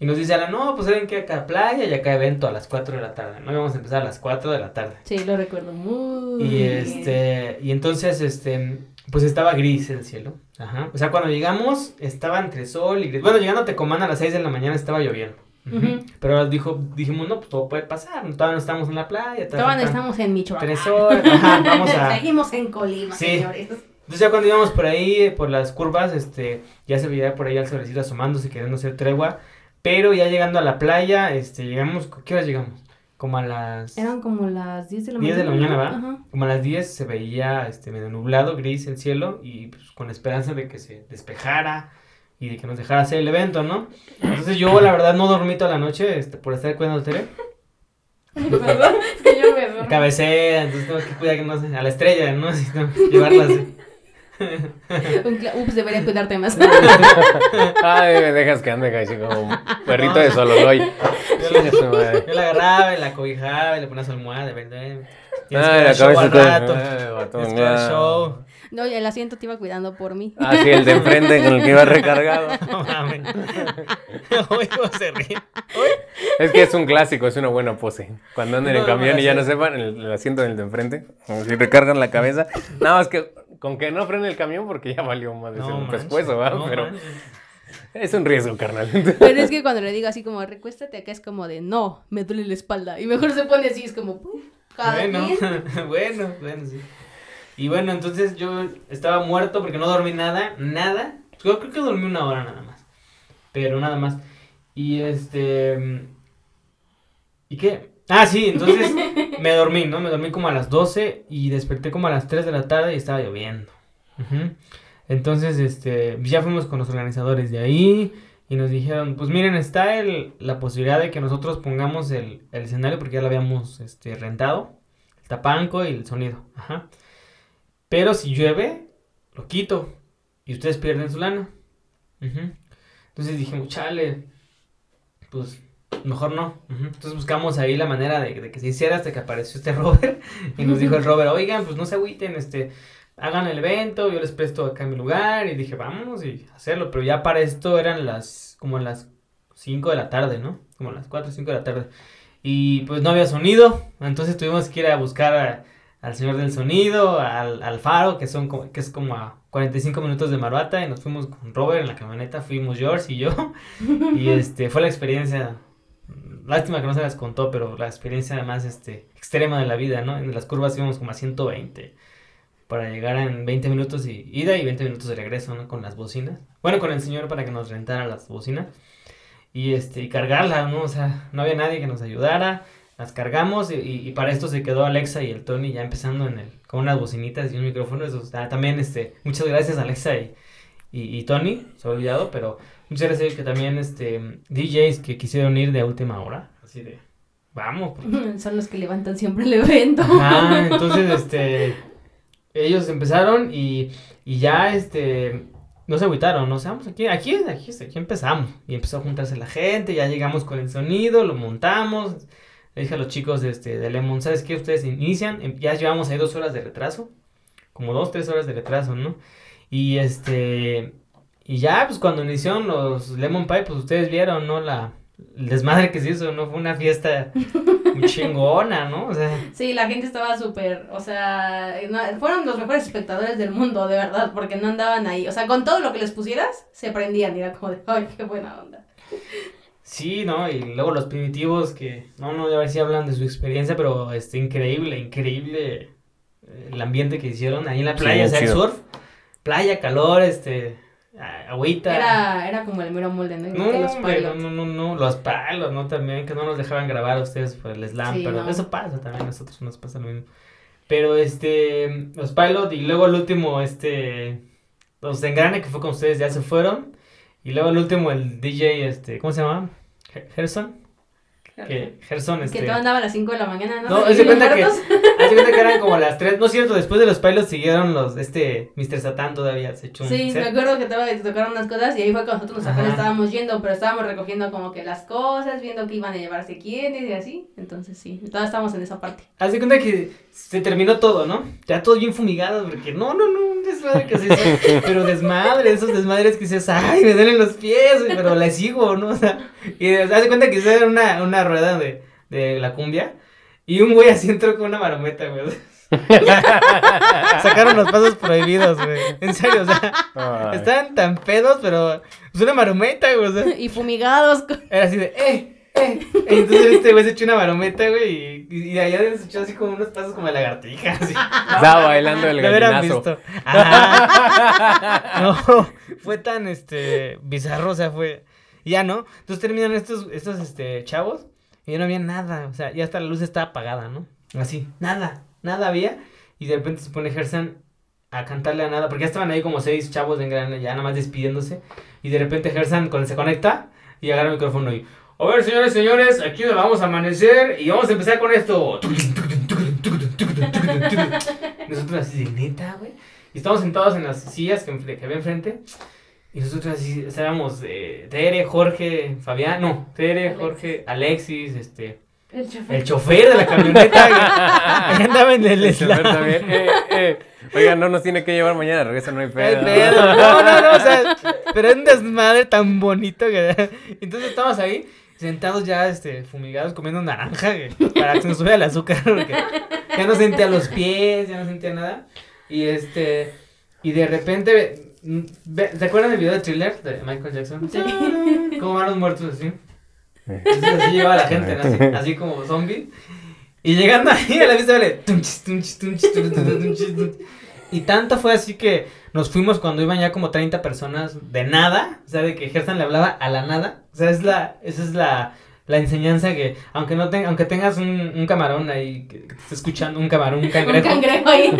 y nos dice Alan, no, pues saben que acá playa y acá evento a las 4 de la tarde, no vamos a empezar a las 4 de la tarde. Sí, lo recuerdo muy Y bien. este, y entonces, este, pues estaba gris el cielo. Ajá. O sea, cuando llegamos, estaba entre sol y gris. Bueno, llegando a Tecomán a las 6 de la mañana estaba lloviendo. Ujú. Ujú. Pero dijo, dijimos, no, pues todo puede pasar. Todavía no estamos en la playa. Todavía faltan estamos en Michoacán. Tres horas. Ajá, vamos a. Seguimos en Colima, Sí. señores. Entonces ya cuando íbamos por ahí, por las curvas, este, ya se veía por ahí el solecito asomándose, queriendo hacer tregua. Pero ya llegando a la playa, este, llegamos, ¿qué horas llegamos? Como a las... Eran como las 10 de la 10 mañana. de la mañana, ¿va? Ajá. Como a las 10 se veía este medio nublado, gris el cielo y pues, con la esperanza de que se despejara y de que nos dejara hacer el evento, ¿no? Entonces yo la verdad no dormí toda la noche este, por estar cuidando al Tere. Perdón, que yo me duermo. Cabecea, entonces tengo que cuidar que no se, a la estrella, ¿no? Así, tengo que llevarla así. Ups, debería cuidarte más. Ay, me dejas que ande así como un perrito de solo hoy. Yo la agarraba y la cobijaba y le ponía su almohada, ¿verdad? Que Ay, la cabeza al está- rato. Ay, no. show. No, y el asiento te iba cuidando por mí. Ah, sí, el de enfrente con el que iba recargado. No mames. Se ríe. Es que es un clásico, es una buena pose. Cuando anden en No, camión no, y ya no sepan, el, el asiento del de enfrente, como si recargan la cabeza. Nada más que con que no frene el camión porque ya valió más de No ser un manches, pescuezo, ¿va? no Pero manches. es un riesgo, carnal. Pero es que cuando le digo así como, recuéstate acá, es como de, no, me duele la espalda. Y mejor se pone así, es como, "Pum, Bueno, quien". bueno, bueno, sí. Y bueno, entonces yo estaba muerto porque no dormí nada, nada. Yo creo que dormí una hora nada más. Pero nada más. Y este... ¿Y qué? Ah, sí, entonces me dormí, ¿no? Me dormí como a las 12 y desperté como a las 3 de la tarde y estaba lloviendo. Entonces, este, ya fuimos con los organizadores de ahí y nos dijeron, pues miren, está el, la posibilidad de que nosotros pongamos el, el escenario porque ya lo habíamos este, rentado, el tapanco y el sonido. Ajá. Pero si llueve, lo quito y ustedes pierden su lana. Entonces dijimos, chale, pues mejor no. Entonces buscamos ahí la manera de, de que se hiciera hasta que apareció este Robert y nos dijo el Robert, oigan, pues no se agüiten, este, hagan el evento, yo les presto acá mi lugar y dije, vámonos y hacerlo, pero ya para esto eran las, como las 5 de la tarde, ¿no? Como las 4 o 5 de la tarde. Y pues no había sonido, entonces tuvimos que ir a buscar a- al señor del sonido, al, al faro, que son como, que es como a 45 minutos de Maruata, y nos fuimos con Robert en la camioneta, fuimos George y yo, y este, fue la experiencia, lástima que no se las contó, pero la experiencia más este, extrema de la vida, ¿no? En las curvas íbamos como a 120, para llegar en 20 minutos y ida y 20 minutos de regreso, ¿no? Con las bocinas, bueno, con el señor para que nos rentara las bocinas, y este, y cargarla, ¿no? O sea, no había nadie que nos ayudara, las cargamos y, para esto se quedó Alexa y el Tony ya empezando en el, con unas bocinitas y un micrófono. Eso, está- también, este, muchas gracias Alexa y, y Tony, se ha olvidado, pero muchas gracias que también, este, DJs que quisieron ir de última hora, así de, vamos. porque- Son los que levantan siempre el evento. Ajá, entonces, este, ellos empezaron y, y ya, este, no se agüitaron, no sé, vamos aquí, aquí, aquí, aquí empezamos. Y empezó a juntarse la gente, ya llegamos con el sonido, lo montamos. Le dije a los chicos de, este, de Lemon, ¿sabes qué? Ustedes inician, em- ya llevamos ahí dos horas de retraso, como dos, tres horas de retraso, ¿no? Y este, y ya, pues cuando iniciaron los Lemon Pie, pues ustedes vieron, ¿no? La, el desmadre que se hizo, ¿no? Fue una fiesta muy chingona, ¿no? O sea... Sí, la gente estaba súper, o sea, no- fueron los mejores espectadores del mundo, de verdad, porque no andaban ahí. O sea, con todo lo que les pusieras, se prendían y era como de, ay, qué buena onda. Sí, ¿no? Y luego los primitivos que, no, no, a ver si hablan de su experiencia, pero este, increíble, increíble eh, el ambiente que hicieron ahí en la Sí, playa, o sea, el chido. surf, playa, calor, este, agüita. Era, era como el mero molde, ¿no? No, los hombre, no, no, no, no, los palos, ¿no? También que no nos dejaban grabar a ustedes por el slam, Sí, pero no. eso pasa también, a nosotros nos pasa lo mismo. Pero este, los pilot y luego el último, este, los engrane que fue con ustedes ya se fueron. Y luego el último, el DJ, este, ¿cómo se llama? Gerson. Que Gerson, este... Que todo andaba a las 5 de la mañana, ¿no? No, los cuenta que, de cuenta que eran como las 3, no es cierto, después de los pilots siguieron los, este, Mr. Satan todavía se echó Sí, set. me acuerdo que te, te tocaron unas cosas y ahí fue cuando nosotros apenas estábamos yendo, pero estábamos recogiendo como que las cosas, viendo que iban a llevarse quiénes y así. Entonces sí, todos estábamos en esa parte. Haz de cuenta que se terminó todo, ¿no? Ya todo bien fumigado, porque no, no, no, un desmadre que se hizo, pero desmadre, esos desmadres que dices, ay, me duelen los pies, pero le sigo, ¿no? O sea, y haz de cuenta que era una, una rueda de, de la cumbia, y un güey así entró con una marometa, güey. Sacaron los pasos prohibidos, güey. En serio, o sea, Ay. estaban tan pedos, pero es una marometa, güey, o sea. Y fumigados. Era así de, eh, eh. Y entonces este güey se echó una marometa, güey, y, y de allá se echó así como unos pasos como de lagartija, así. Estaba bailando el gallinazo. visto. Ajá. No, fue tan, este, bizarro, o sea, fue... Ya, ¿no? Entonces terminan estos, estos, este, chavos, y no había nada, o sea, ya hasta la luz estaba apagada, ¿no? Así, nada, nada había, y de repente se pone Gersan a cantarle a nada, porque ya estaban ahí como seis chavos en gran, ya nada más despidiéndose, y de repente Gersan con- se conecta, y agarra el micrófono y... A ver, señores, señores, aquí nos vamos a amanecer y vamos a empezar con esto. Nosotros así de neta, güey. Y estamos sentados en las sillas que, que había enfrente. Y nosotros así estábamos eh, Tere, Jorge, Fabián, no, Tere, Alexis. Jorge, Alexis, este, El chofer. el chofer de la camioneta. Ahí andaba en el El chofer también. Eh, eh. Oiga, no nos tiene que llevar mañana, regresa, no hay Ay, pedo. pedo. No, no, no, o sea, pero es un desmadre tan bonito que... Entonces estamos ahí, sentados ya, este, fumigados, comiendo naranja, para que se nos suba el azúcar, porque ya no sentía los pies, ya no sentía nada, y este, y de repente, ¿se acuerdan del video de Thriller de Michael Jackson? Sí. ¿Cómo van los muertos así? Entonces así lleva la gente, ¿no? así, así como zombie. Y llegando ahí a la vista vale. Y tanto fue así que nos fuimos cuando iban ya como 30 personas de nada. O sea, de que Gersan le hablaba a la nada. O sea, es la, esa es la, la enseñanza que, aunque no te- aunque tengas un, un camarón ahí que, te esté escuchando, un camarón, un Un cangrejo. cangrejo ahí.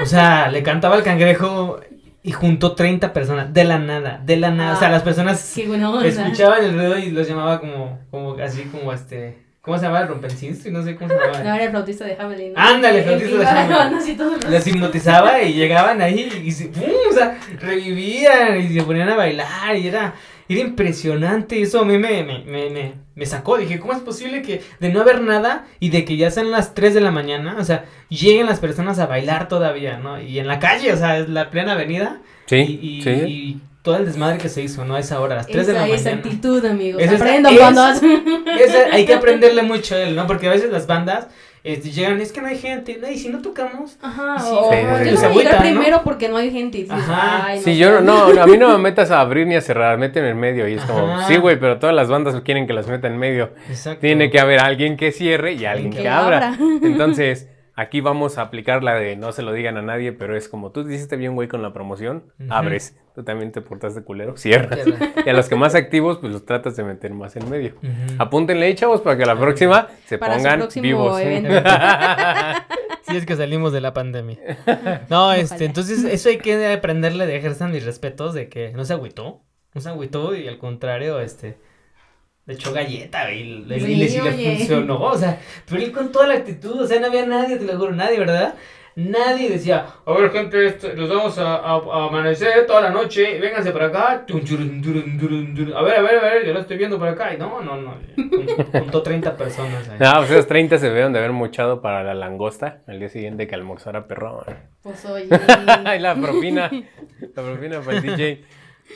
O sea, le cantaba al cangrejo y juntó 30 personas de la nada, de la nada. o sea, Ah, las personas escuchaban el ruido y los llamaba como, como así como este, ¿cómo se llama? Rompencinstro y no sé cómo se No, llamaba. era el flautista de Hamelin. ¿no? Ándale, El flautista de Hamelin. Les hipnotizaba y llegaban ahí y se, ¡pum! o sea, revivían y se ponían a bailar y era, era impresionante. Eso a mí me, me, me, me, me sacó. Dije, ¿cómo es posible que de no haber nada y de que ya sean las 3 de la mañana, o sea, lleguen las personas a bailar todavía, ¿no? Y en la calle, o sea, es la plena avenida. Sí, y, y, sí. y todo el desmadre que se hizo, ¿no? A esa hora, a las 3 de la Esa es mañana. actitud, amigos. Esa es- es- cuando. Esa- hay que aprenderle mucho a él, ¿no? Porque a veces las bandas este, llegan, es que no hay gente, no, y si no tocamos. Ajá, Sí, o sí, yo sí, no voy primero porque no hay gente. Y Ajá. ay, no Sí, yo no, a mí no me metas a abrir ni a cerrar, méteme en medio. Y es como, Ajá. sí, güey, pero todas las bandas quieren que las meta en medio. Exacto. Tiene que haber alguien que cierre y alguien Que que abra. abra. Entonces, aquí vamos a aplicar la de no se lo digan a nadie, pero es como tú hiciste bien, güey, con la promoción, abres. Tú también te portaste culero, cierras. Cierra. Y a los que más activos, pues los tratas de meter más en medio. Apúntenle ahí, chavos, para que la próxima se Para pongan vivos. Sí, es que salimos de la pandemia. No, este, Ojalá. entonces eso hay que aprenderle de Gersan mis respetos de que no se agüitó, no se agüitó y al contrario, este, le echó galleta y, le, y le- Sí, sí le funcionó, o sea, pero él con toda la actitud, o sea, no había nadie, te lo juro, nadie, ¿verdad? Nadie decía, a ver gente, este, nos vamos a, a- a amanecer toda la noche, vénganse para acá, a ver, a ver, a ver, yo lo estoy viendo por acá, y no, no, no, juntó 30 personas ahí. No, pues esos 30 se deben de haber mochado para la langosta al día siguiente que almorzara perrón. Pues oye. Ay, la propina. La propina para el DJ.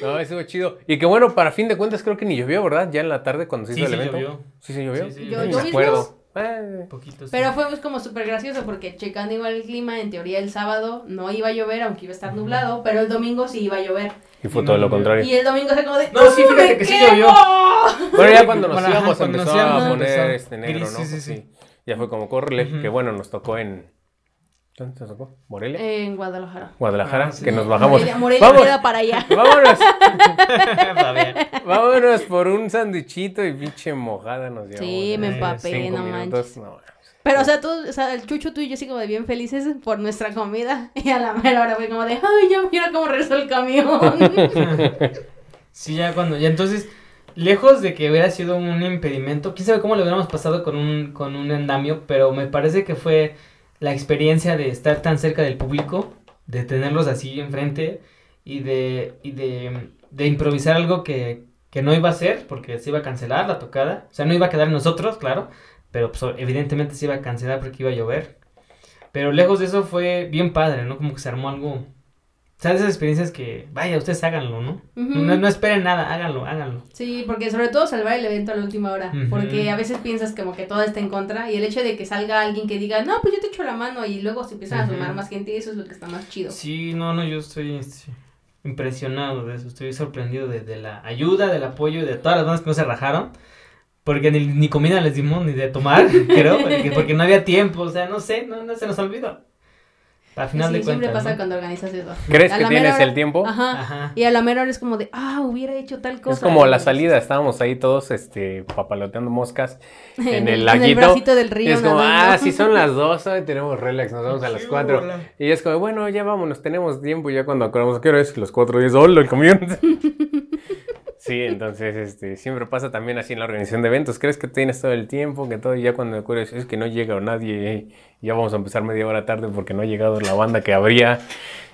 No, eso fue chido. Y que bueno, para fin de cuentas creo que ni llovió, ¿verdad? Ya en la tarde cuando se Sí, hizo el sí evento. llovió. Sí, sí llovió. Sí, sí, Yo- Ni yo me acuerdo. Eh, Poquito, sí. Pero fue pues, como súper gracioso porque checando igual el clima, en teoría el sábado no iba a llover, aunque iba a estar nublado, pero el domingo sí iba a llover. y fue todo lo contrario. Y el domingo se como de. No, sí, fíjate ¡Me que sí llovió. Bueno, ya cuando nos Bueno, ajá, íbamos cuando empezó nos íbamos, a poner empezó. este negro, Gris, ¿no? sí, sí, sí. Ya fue como córrele, que bueno, nos tocó en... ¿Dónde nos tocó? ¿Morelia? En Guadalajara. Guadalajara, Ah, sí. que nos bajamos. Morelia, Morelia ¡Vamos! queda para allá. ¡Vámonos! Vámonos por un sándwichito y pinche mojada nos llevamos. Sí, me en empapé, no minutos. manches. No, Pero, o sea, tú, o sea, el Chucho, tú y yo sí como de bien felices por nuestra comida. Y a la mera hora fue como de, ay, ya mira cómo regresó el camión. Sí, ya cuando, ya entonces, lejos de que hubiera sido un impedimento, quién sabe cómo lo hubiéramos pasado con un, con un andamio, pero me parece que fue la experiencia de estar tan cerca del público, de tenerlos así enfrente y de, y de, de improvisar algo que, que no iba a ser, porque se iba a cancelar la tocada, o sea, no iba a quedar nosotros, claro, pero pues, evidentemente se iba a cancelar porque iba a llover. Pero lejos de eso fue bien padre, ¿no? Como que se armó algo o sea, esas experiencias que, vaya, ustedes háganlo, ¿no? Ujú. ¿no? No esperen nada, háganlo, háganlo. Sí, porque sobre todo salvar el evento a la última hora, Ujú. porque a veces piensas como que todo está en contra y el hecho de que salga alguien que diga, no, pues yo te echo la mano y luego se empiezan a Ujú. sumar más gente, eso es lo que está más chido. Sí, no, no, yo estoy este, impresionado de eso, estoy sorprendido de, de la ayuda, del apoyo y de todas las bandas que no se rajaron. Porque ni, ni comida les dimos ni de tomar, creo, porque, porque no había tiempo, o sea, no sé, no, no se nos olvidó. Al final Sí, de siempre cuentas. pasa ¿no? cuando organizas eso. ¿Crees A que la mera tienes hora- el tiempo? Ajá. Ajá. Y a la mera hora es como de, ah, hubiera hecho tal cosa. Es como la Y- salida, estábamos ahí todos este, papaloteando moscas en, En el el laguito. bracito del río y es como, nadando. ah, sí son las dos, hoy tenemos relax, nos vamos a las cuatro. hola. Y es como, bueno, ya vámonos, tenemos tiempo. Ya cuando acordamos, ¿qué hora es? Los cuatro días, hola, el camión. sí, entonces, este, siempre pasa también así en la organización de eventos. ¿Crees que tienes todo el tiempo? Que todo, y ya cuando acuerdas, es que no llega nadie, eh, ya vamos a empezar media hora tarde porque no ha llegado la banda que habría.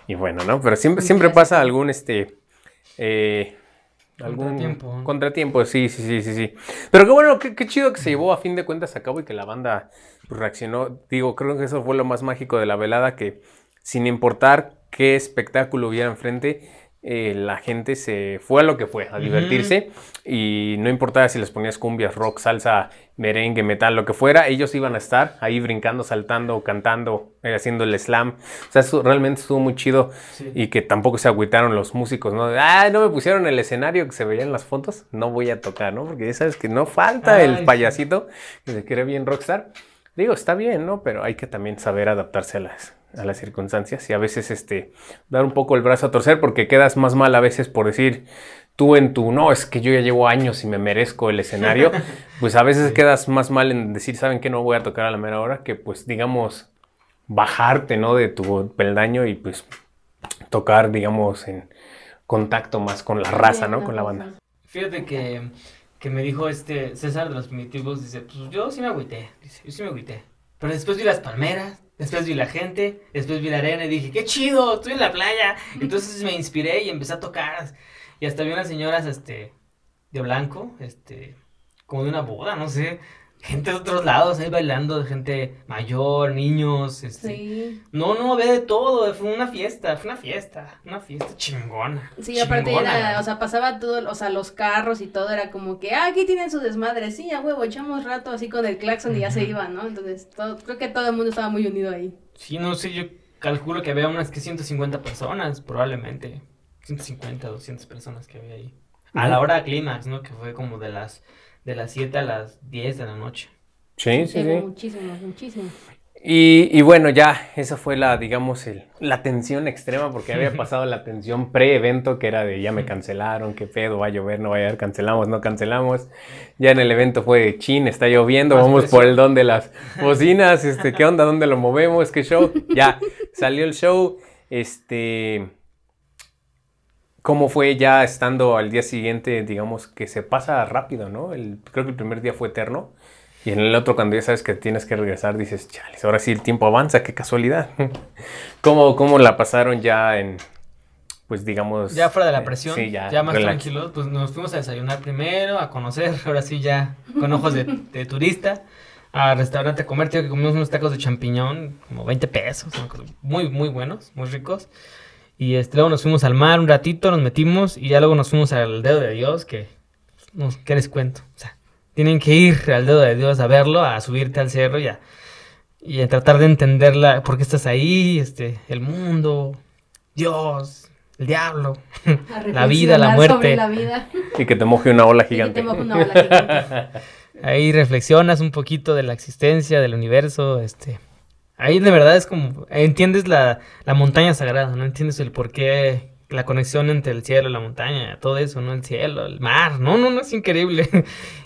Y bueno, ¿no? Pero siempre, siempre pasa algún, este, eh, algún Contratiempo, contratiempo, sí, sí, sí, sí, sí. Pero qué bueno, qué, qué chido que se llevó a fin de cuentas a cabo y que la banda pues, reaccionó. Digo, creo que eso fue lo más mágico de la velada, que sin importar qué espectáculo hubiera enfrente, eh, la gente se fue a lo que fue, a divertirse. Y no importaba si les ponías cumbias, rock, salsa, merengue, metal, lo que fuera, ellos iban a estar ahí brincando, saltando, cantando, eh, haciendo el slam. O sea, eso realmente estuvo muy chido Sí. y que tampoco se agüitaron los músicos, ¿no? Ah, no me pusieron el escenario que se veía en las fotos, no voy a tocar, ¿no? Porque ya sabes que no falta Ay, el sí. payasito que se quiere bien rockstar. Digo, está bien, ¿no? Pero hay que también saber adaptarse a las, a las circunstancias y a veces este, dar un poco el brazo a torcer porque quedas más mal a veces por decir tú en tu, no, es que yo ya llevo años y me merezco el escenario, pues a veces quedas más mal en decir, ¿saben qué? No voy a tocar a la mera hora, que pues digamos bajarte, ¿no? De tu peldaño y pues tocar, digamos, en contacto más con la raza, ¿no? Con la banda. Fíjate que, que me dijo este César de los primitivos, dice, pues yo sí me agüité, dice, yo sí me agüité. Pero después vi las palmeras, después vi la gente, después vi la arena y dije, qué chido, estoy en la playa. Entonces me inspiré y empecé a tocar. Y hasta vi unas señoras, este, de blanco, este, como de una boda, no sé. Gente de otros lados ahí bailando, gente mayor, niños, este. Sí. No, no, ve de todo, fue una fiesta, fue una fiesta, una fiesta chingona. Sí, aparte chingona, era, la o sea, pasaba todo, o sea, los carros y todo era como que, ah, aquí tienen su desmadre, sí, a huevo, echamos rato así con el claxon y ya se iban, ¿no? Entonces, todo, creo que todo el mundo estaba muy unido ahí. Sí, no sé, yo calculo que había unas que 150 personas, probablemente. 150, 200 personas que había ahí. A la hora clímax, ¿no? Que fue como de las de las 7 a las 10 de la noche. Sí, sí, sí. muchísimos, muchísimos. Y, y bueno, ya, esa fue la, digamos, el, la tensión extrema, porque había pasado la tensión pre-evento, que era de ya me cancelaron, qué pedo, va a llover, no va a llover, cancelamos, no cancelamos. Ya en el evento fue de chin, está lloviendo, Más vamos presión. por el don de las bocinas, este, ¿qué onda? ¿Dónde lo movemos? ¿Qué show? Ya, salió el show, este... ¿Cómo fue ya estando al día siguiente, digamos, que se pasa rápido, ¿no? El, creo que el primer día fue eterno. Y en el otro, cuando ya sabes que tienes que regresar, dices, chales, ahora sí el tiempo avanza, qué casualidad. ¿Cómo, cómo la pasaron ya en, pues digamos... Ya fuera de la eh, presión, sí, ya, ya, más relax. tranquilos, pues nos fuimos a desayunar primero, a conocer, ahora sí ya con ojos de, de turista, al restaurante a comer, tío, que comimos unos tacos de champiñón, como 20 pesos, muy, muy buenos, muy ricos. Y este, luego nos fuimos al mar un ratito, nos metimos y ya luego nos fuimos al dedo de Dios, que, no, ¿qué les cuento? O sea, tienen que ir al dedo de Dios a verlo, a subirte al cerro y a, y a tratar de entenderla, por qué estás ahí, este, el mundo, Dios, el diablo. La vida, la muerte. sobre la vida. Y que te moje una ola Y que gigante. te moje una ola gigante. Ahí reflexionas un poquito de la existencia, del universo, este... Ahí de verdad es como, entiendes la, la montaña sagrada, ¿no? Entiendes el por qué, la conexión entre el cielo y la montaña, todo eso, ¿no? El cielo, el mar, no, no, no, es increíble.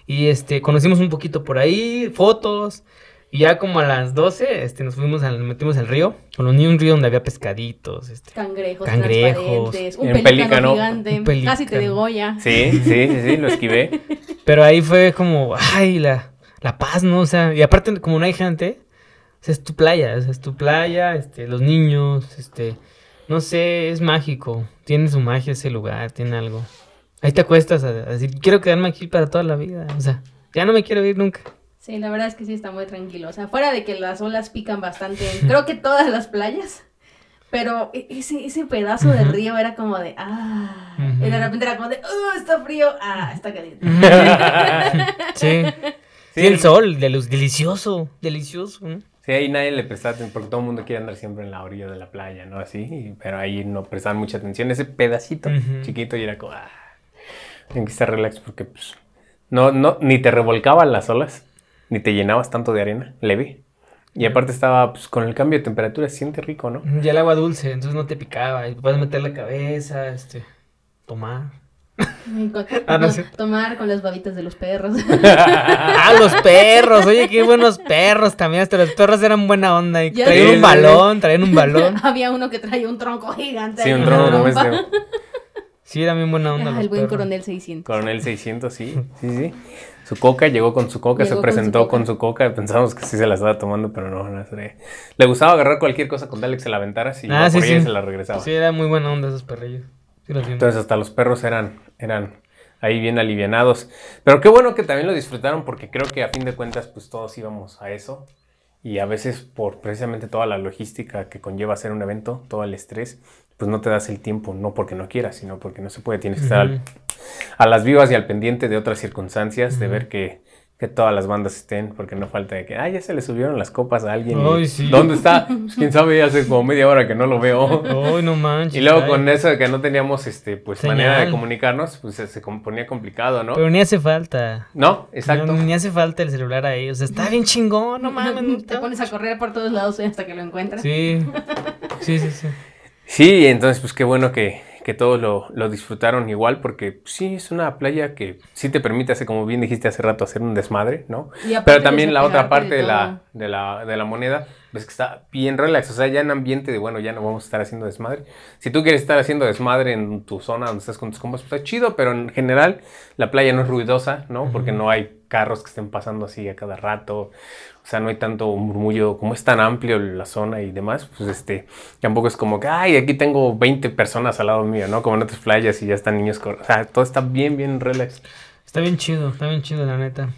Y este, conocimos un poquito por ahí, fotos, Y ya como a las 12, este, nos fuimos al, nos metimos al río, con un río donde había pescaditos, este. Cangrejos, Cangrejos. transparentes, un Un pelícano, pelícano. gigante, Un pelícano. casi te degolla. Sí, sí, sí, sí, lo esquivé. Pero ahí fue como, ay, la, la paz, ¿no? O sea, y aparte, como no hay gente, es tu playa, o sea, es tu playa, este, los niños, este, no sé, es mágico. Tiene su magia ese lugar, tiene algo. Ahí te acuestas a, a decir, quiero quedarme aquí para toda la vida, o sea, ya no me quiero ir nunca. Sí, la verdad es que sí está muy tranquilo. O sea, fuera de que las olas pican bastante, creo que todas las playas. Pero e- ese, ese pedazo del Ujú. río era como de, ah, y de repente era como de, oh, está frío, ah, está caliente. sí. Sí, el sol, de luz, delicioso, delicioso. ¿no? Sí, ahí nadie le prestaba atención porque todo el mundo quiere andar siempre en la orilla de la playa, ¿no? Así, pero ahí no prestaban mucha atención. Ese pedacito chiquito y era como, ah, tienen que estar relax porque, pues, no, no, ni te revolcaban las olas, ni te llenabas tanto de arena, leve. Y aparte estaba, pues, con el cambio de temperatura, se siente rico, ¿no? Y el agua dulce, entonces no te picaba, y puedes meter la cabeza, este, tomar. Con- Ah, no no, sé. tomar con las babitas de los perros. Ah, los perros, oye, qué buenos perros también, hasta los perros eran buena onda, y traían un balón, traían un balón. Había uno que traía un tronco gigante. Sí, un este. Sí, era bien buena onda Ah, los el buen perros. coronel 600. Coronel 600, sí, sí, sí. Su coca, llegó con su coca, Llegó se con su presentó coca. con su coca. Pensamos que sí se la estaba tomando, pero no, no sé. Le gustaba agarrar cualquier cosa con tal que se la aventara, si Ah, sí, sí. se la regresaba. Sí, era muy buena onda esos perrillos. Sí. Entonces hasta los perros eran, eran ahí bien alivianados. Pero qué bueno que también lo disfrutaron porque creo que a fin de cuentas pues todos íbamos a eso. Y a veces por precisamente toda la logística que conlleva hacer un evento, todo el estrés, pues no te das el tiempo, no porque no quieras, sino porque no se puede. Tienes que estar al- a las vivas y al pendiente de otras circunstancias, de ver que, que todas las bandas estén, porque no falta de que, ah, ya se le subieron las copas a alguien. y, Ay, sí. ¿Dónde está? Pues quién sabe, hace como media hora que no lo veo. Ay, no manches. Y luego ay. con eso de que no teníamos este pues Señal. manera de comunicarnos, pues se, ponía complicado, ¿no? Pero ni hace falta. No, exacto. No, ni hace falta el celular ahí. O sea, está bien chingón, no mames. no Te pones a correr por todos lados hasta que lo encuentras. Sí. Sí, sí, sí. Sí, entonces pues qué bueno que, que todos lo, lo disfrutaron igual, porque sí, es una playa que sí te permite, hacer, como bien dijiste hace rato, hacer un desmadre, ¿no? Pero también la otra parte de la, de, la, de la moneda, pues que está bien relax, o sea, ya en ambiente de, bueno, ya no vamos a estar haciendo desmadre. Si tú quieres estar haciendo desmadre en tu zona donde estás con tus compas, pues está chido, pero en general la playa no es ruidosa, ¿no? Porque no hay carros que estén pasando así a cada rato, o sea, no hay tanto murmullo, como es tan amplio la zona y demás, pues este, tampoco es como que, ay, aquí tengo 20 personas al lado mío, ¿no? Como en otras playas y ya están niños, cor- o sea, todo está bien, bien relax. Está bien chido, está bien chido, la neta.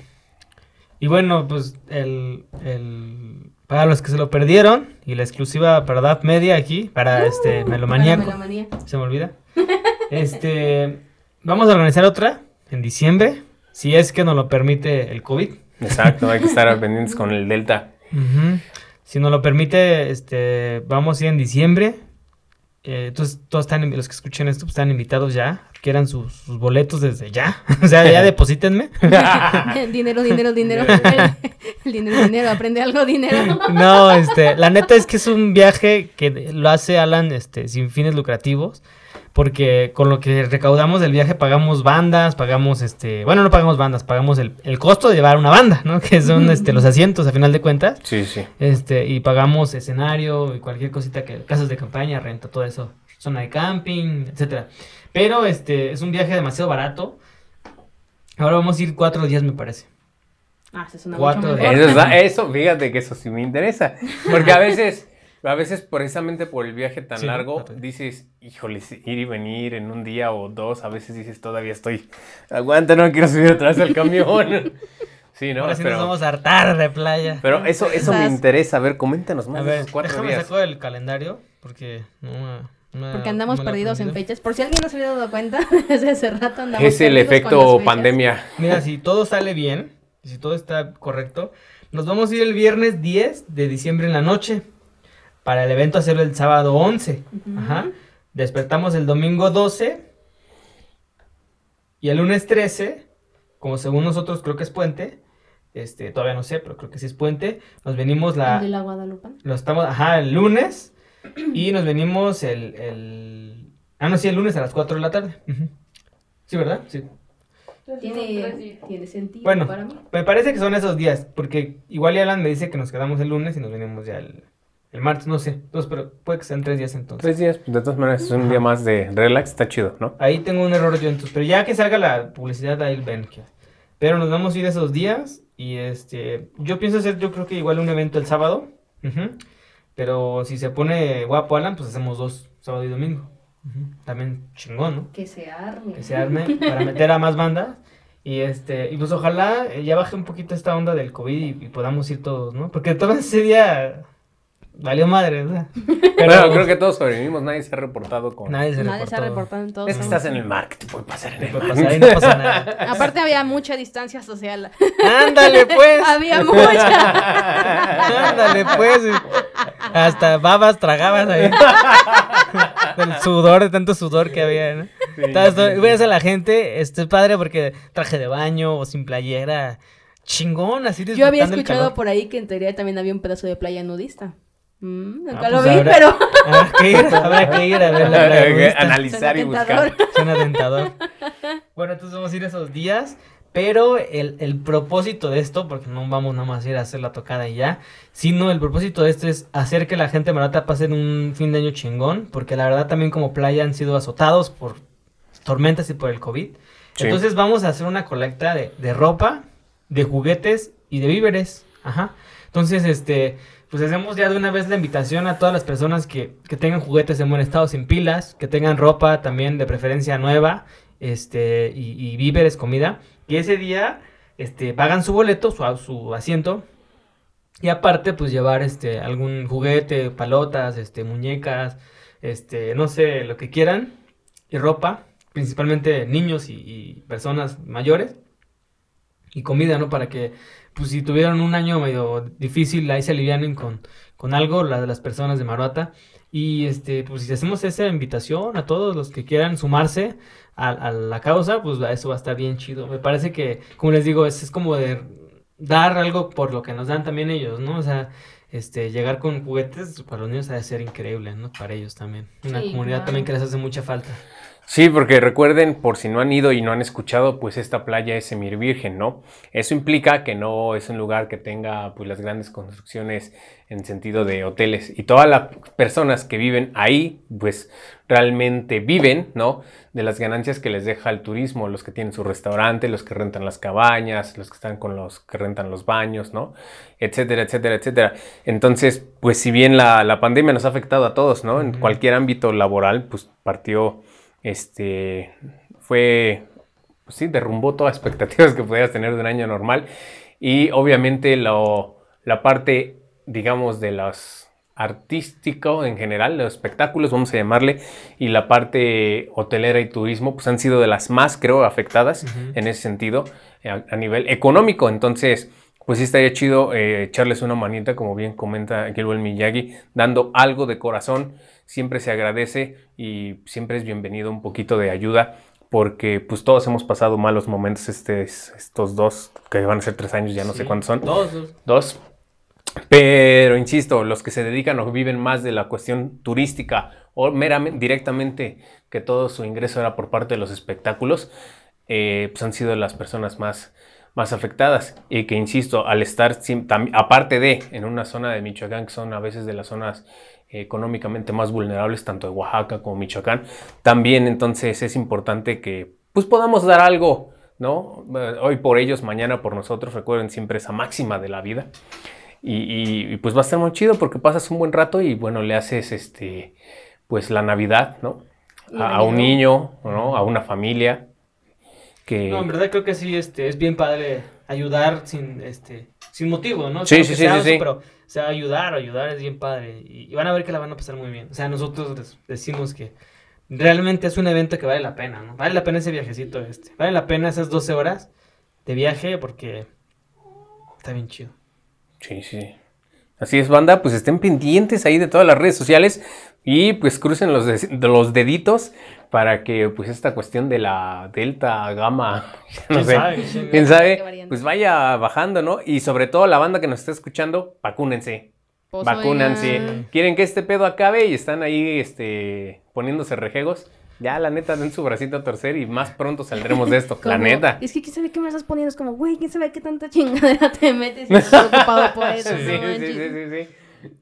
Y bueno, pues el, el para los que se lo perdieron y la exclusiva para DAP Media aquí, para este Para Melomaníaco, melomanía. se me olvida. Este, vamos a organizar otra en diciembre, si es que nos lo permite el COVID. Exacto, hay que estar pendientes con el Delta. Si nos lo permite, este, vamos a ir en diciembre. Eh, entonces, todos están, los que escuchen esto, pues, están invitados ya. Quieran sus, sus boletos desde ya. o sea, ya deposítenme. dinero, dinero, dinero. el, el dinero, dinero. Aprende algo, dinero. No, este, la neta es que es un viaje que lo hace Alan, este, sin fines lucrativos, porque con lo que recaudamos del viaje pagamos bandas, pagamos, este, bueno, no pagamos bandas, pagamos el, el costo de llevar una banda, ¿no? Que son, este, los asientos a final de cuentas, Sí, sí. este, y pagamos escenario y cualquier cosita que, casas de campaña, renta, todo eso, zona de camping, etcétera. Pero, este, es un viaje demasiado barato. Ahora vamos a ir cuatro días, me parece. Ah, se suena Cuatro mucho de- mejor. Eso, está- eso, fíjate que eso sí me interesa. Porque a veces, a veces precisamente por el viaje tan Sí, largo, dices, híjole, si ir y venir en un día o dos, a veces dices, todavía estoy, aguanta, no quiero subir otra vez al camión. Sí, ¿no? Ahora sí pero, nos vamos a hartar de playa. pero eso, eso me interesa. A ver, coméntanos más A ver, cuatro déjame días. saco el calendario porque no me- no me- Porque andamos me perdidos en fechas. Por si alguien no se había dado cuenta, desde hace rato andamos Es el perdidos con las efecto pandemia. Mira, si todo sale bien, y si todo está correcto, nos vamos a ir el viernes 10 de diciembre en la noche para el evento hacerlo el sábado 11. Ujú. Ajá. Despertamos el domingo 12 y el lunes 13, como según nosotros creo que es puente, este, todavía no sé, pero creo que sí es puente, nos venimos la... ¿El de la Guadalupe? Lo estamos, ajá, el lunes. Y nos venimos el, el. Ah, no, sí, el lunes a las 4 de la tarde. Sí, ¿verdad? Sí. Tiene, tiene sentido Bueno, para mí. me parece que son esos días, porque igual Alan me dice que nos quedamos el lunes y nos venimos ya el, el martes, no sé. Entonces, pero puede que sean tres días entonces. Tres días, de todas maneras, es un día más de relax, está chido, ¿no? Ahí tengo un error yo entonces, pero ya que salga la publicidad ahí ven que- Pero nos vamos a ir esos días y este, yo pienso hacer yo creo que igual un evento el sábado. ujú, Pero si se pone guapo Alan, pues hacemos dos, sábado y domingo. ujú, También chingón, ¿no? Que se arme. que se arme para meter a más bandas. Y este, y pues ojalá eh, ya baje un poquito esta onda del COVID y, y podamos ir todos, ¿no? Porque todo ese día valió madre, ¿verdad? Pero Bueno, creo que todos sobrevivimos, nadie se ha reportado con... nadie se Nadie se ha reportado en todo. Es que estás en el mar, que te puede pasar en ¿Qué el mar. pasar? Ahí no pasa nada. Aparte había mucha distancia social. Ándale, pues. había mucha. Ándale, pues. Hasta babas tragabas ahí. Del sudor, de tanto sudor que había, ¿no? Sí, Entonces, sí, sí. ves a la gente, este es padre porque traje de baño o sin playera, chingón, así Yo había escuchado por ahí que en teoría también había un pedazo de playa nudista. Mm, nunca Ah, lo pues vi, habrá- pero Habrá que ir, habrá que ir a ver la Que. Analizar y buscar. Suena tentador. Bueno, entonces vamos a ir esos días. Pero el, el propósito de esto, porque no vamos nada más a ir a hacer la tocada y ya, sino el propósito de esto es hacer que la gente marata pase un fin de año chingón, porque la verdad también como playa han sido azotados por tormentas y por el COVID. Sí. Entonces vamos a hacer una colecta de, de ropa, de juguetes y de víveres. Ajá. Entonces, este, pues hacemos ya de una vez la invitación a todas las personas que, que tengan juguetes en buen estado sin pilas, que tengan ropa también de preferencia nueva, este, y, y víveres, comida. Y ese día, este, pagan su boleto, su, su asiento. Y aparte, pues llevar este, algún juguete, palotas, este, muñecas, este, no sé, lo que quieran. Y ropa, principalmente niños y, y personas mayores. Y comida, ¿no? Para que, pues si tuvieron un año medio difícil, ahí se alivianen con, con algo, la de las personas de Maruata. Y este, pues si hacemos esa invitación a todos los que quieran sumarse a, a la causa, pues eso va a estar bien chido. Me parece que, como les digo, es, es como de dar algo por lo que nos dan también ellos, ¿no? O sea, este, llegar con juguetes para los niños ha de ser increíble, ¿no? Para ellos también. Una Sí, comunidad claro. también que les hace mucha falta. Sí, porque recuerden, por si no han ido y no han escuchado, pues esta playa es semivirgen, ¿no? Eso implica que no es un lugar que tenga pues las grandes construcciones en sentido de hoteles y todas las personas que viven ahí, pues realmente viven, ¿no? De las ganancias que les deja el turismo, los que tienen su restaurante, los que rentan las cabañas, los que están con los que rentan los baños, ¿no? Etcétera, etcétera, etcétera. Entonces, pues si bien la, la pandemia nos ha afectado a todos, ¿no? En cualquier ámbito laboral, pues partió este fue pues sí derrumbó todas las expectativas que podías tener de un año normal. Y obviamente lo, la parte digamos de los artístico en general los espectáculos vamos a llamarle y la parte hotelera y turismo pues han sido de las más creo afectadas en ese sentido a, a nivel económico. Entonces pues sí estaría chido eh, echarles una manita, como bien comenta Gilwell Miyagi, dando algo de corazón. Siempre se agradece y siempre es bienvenido un poquito de ayuda, porque pues todos hemos pasado malos momentos este, estos dos, que van a ser tres años, ya no sé cuántos son. Dos, dos. Dos. Pero insisto, los que se dedican o viven más de la cuestión turística o meramente, directamente que todo su ingreso era por parte de los espectáculos, eh, pues han sido las personas más, más afectadas. Y que insisto, al estar, sim- tam- aparte de en una zona de Michoacán, que son a veces de las zonas económicamente más vulnerables, tanto de Oaxaca como Michoacán, también entonces es importante que pues podamos dar algo, ¿no? Eh, Hoy por ellos, mañana por nosotros, recuerden siempre esa máxima de la vida. Y, y- y, pues va a estar muy chido porque pasas un buen rato y bueno, le haces este, pues la Navidad, ¿no? A, a un niño, ¿no? A una familia que... No, en verdad creo que sí, este, es bien padre ayudar sin, este, sin motivo, ¿no? Sí, sí, sí. Pero, o sea, ayudar, ayudar es bien padre. Y, y van a ver que la van a pasar muy bien. O sea, nosotros les decimos que realmente es un evento que vale la pena, ¿no? Vale la pena ese viajecito este. Vale la pena esas 12 horas de viaje porque está bien chido. Sí, sí. Así es, banda, pues estén pendientes ahí de todas las redes sociales y pues crucen los, de los deditos para que pues esta cuestión de la delta, gamma, no ¿Quién sé, sabe? ¿Quién- sabe, pues vaya bajando, ¿no? Y sobre todo la banda que nos está escuchando, vacúnense, Pues, vacúnense. oigan, Quieren que este pedo acabe y están ahí este, poniéndose rejegos, Ya, la neta, den su bracito a torcer y más pronto saldremos de esto. la neta. Es que quién sabe qué me estás poniendo. Es como, güey, quién sabe qué tanta chingadera te metes y estás ocupado por eso. Sí, no sí, manches. sí, sí, sí.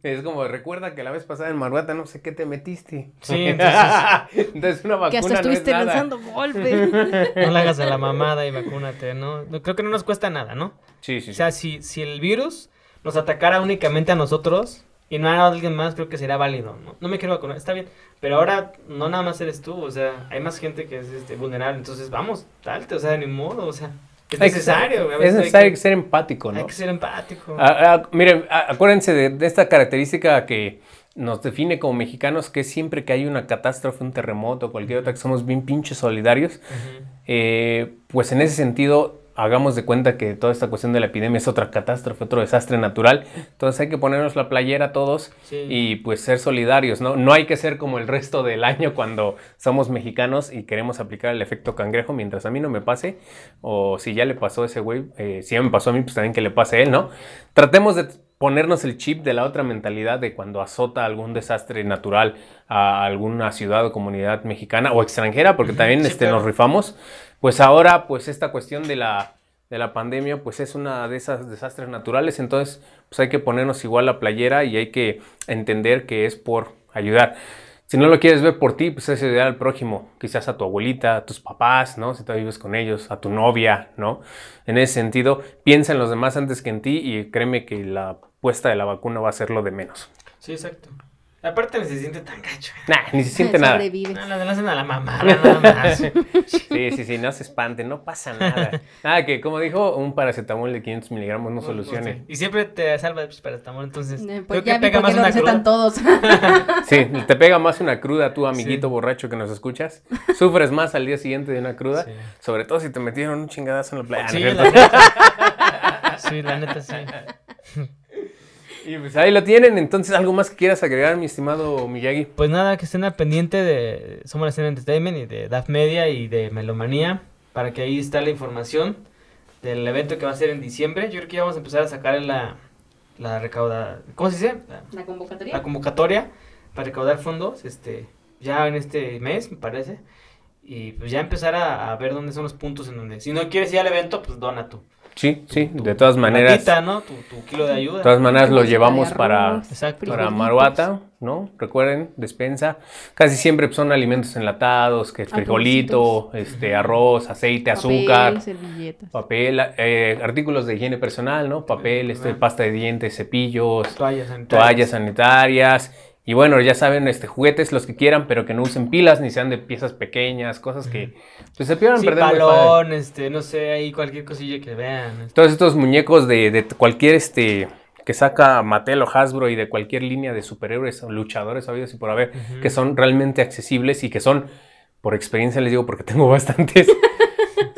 Es como, recuerda que la vez pasada en Maruata no sé qué te metiste. Sí, entonces- Entonces una vacuna Que hasta no es estuviste lanzando golpes. No le hagas a la mamada y vacúnate, ¿no? Creo que no nos cuesta nada, ¿no? Sí, sí, O sí. sea, si, si el virus nos atacara únicamente a nosotros y no a alguien más, creo que sería válido, ¿no? No me quiero vacunar, está bien. Pero ahora no nada más eres tú, o sea, hay más gente que es este, vulnerable. Entonces, vamos, dalte, o sea, ni modo, o sea, es Hay necesario. a Es hay necesario que- ser empático, Hay ¿no? que ser empático. Ah, ah, miren, acuérdense de, de esta característica que nos define como mexicanos, que siempre que hay una catástrofe, un terremoto, cualquier otra, que somos bien pinches solidarios. Eh, pues en ese sentido, hagamos de cuenta que toda esta cuestión de la epidemia es otra catástrofe, otro desastre natural. Entonces hay que ponernos la playera todos Sí. y pues ser solidarios, ¿no? No hay que ser como el resto del año cuando somos mexicanos y queremos aplicar el efecto cangrejo mientras a mí no me pase. O si ya le pasó a ese güey, eh, si ya me pasó a mí, pues también que le pase a él, ¿no? Tratemos de ponernos el chip de la otra mentalidad de cuando azota algún desastre natural a alguna ciudad o comunidad mexicana o extranjera, porque también Sí, este, claro. nos rifamos. Pues ahora, pues esta cuestión de la, de la pandemia, pues es una de esas desastres naturales, entonces pues hay que ponernos igual la playera y hay que entender que es por ayudar. Si no lo quieres ver por ti, pues es ayudar al prójimo, quizás a tu abuelita, a tus papás, ¿no? Si todavía vives con ellos, a tu novia, ¿no? En ese sentido, piensa en los demás antes que en ti y créeme que la puesta de la vacuna va a ser lo de menos. Sí, exacto. Aparte, ni se siente tan gacho. Nah, ni se siente nada. Sobrevive. No, le hacen a la mamada nada más. Sí, sí, sí, no se espanten, no pasa nada. Nada, que como dijo, un paracetamol de 500 miligramos no solucione. Y siempre te salva el paracetamol, entonces. Eh, creo Pues que ya vi pega más una cruda. todos. Sí, te pega más una cruda tú, amiguito Sí. borracho que nos escuchas. Sufres más al día siguiente de una cruda. Sí. Sobre todo si te metieron un chingadazo en la playa. Sí, ¿no es la neta. Sí, la neta sí. Y pues ahí lo tienen. Entonces, ¿algo más que quieras agregar, mi estimado Miyagi? Pues nada, que estén al pendiente de Somos la Escena Entertainment y de DAF Media y de Melomanía, para que ahí está la información del evento que va a ser en diciembre. Yo creo que ya vamos a empezar a sacar la, la recauda... ¿Cómo se dice? La, La convocatoria. la convocatoria para recaudar fondos, este, ya en este mes, me parece. Y pues ya empezar a, a ver dónde son los puntos en donde... Si no quieres ir al evento, pues dona tú. Sí, sí, de todas maneras. ¿no? Tu, tu kilo de ayuda. De todas maneras lo llevamos para, Exacto. para. Maruata, ¿no? Recuerden, despensa. Casi siempre son alimentos enlatados, que es frijolito, este, arroz, aceite, azúcar. Papel, servilletas. Papel, eh, artículos de higiene personal, ¿no? Papel, este, pasta de dientes, cepillos, Toallas sanitarias. toallas sanitarias. Y bueno, ya saben, este, juguetes los que quieran, pero que no usen pilas ni sean de piezas pequeñas, cosas que pues, se pierdan Sí, perder balón, este, no sé, ahí cualquier cosilla que vean. este. Todos estos muñecos de, de cualquier este que saca Mattel o Hasbro y de cualquier línea de superhéroes o luchadores habidos y por haber, que son realmente accesibles y que son, por experiencia les digo porque tengo bastantes,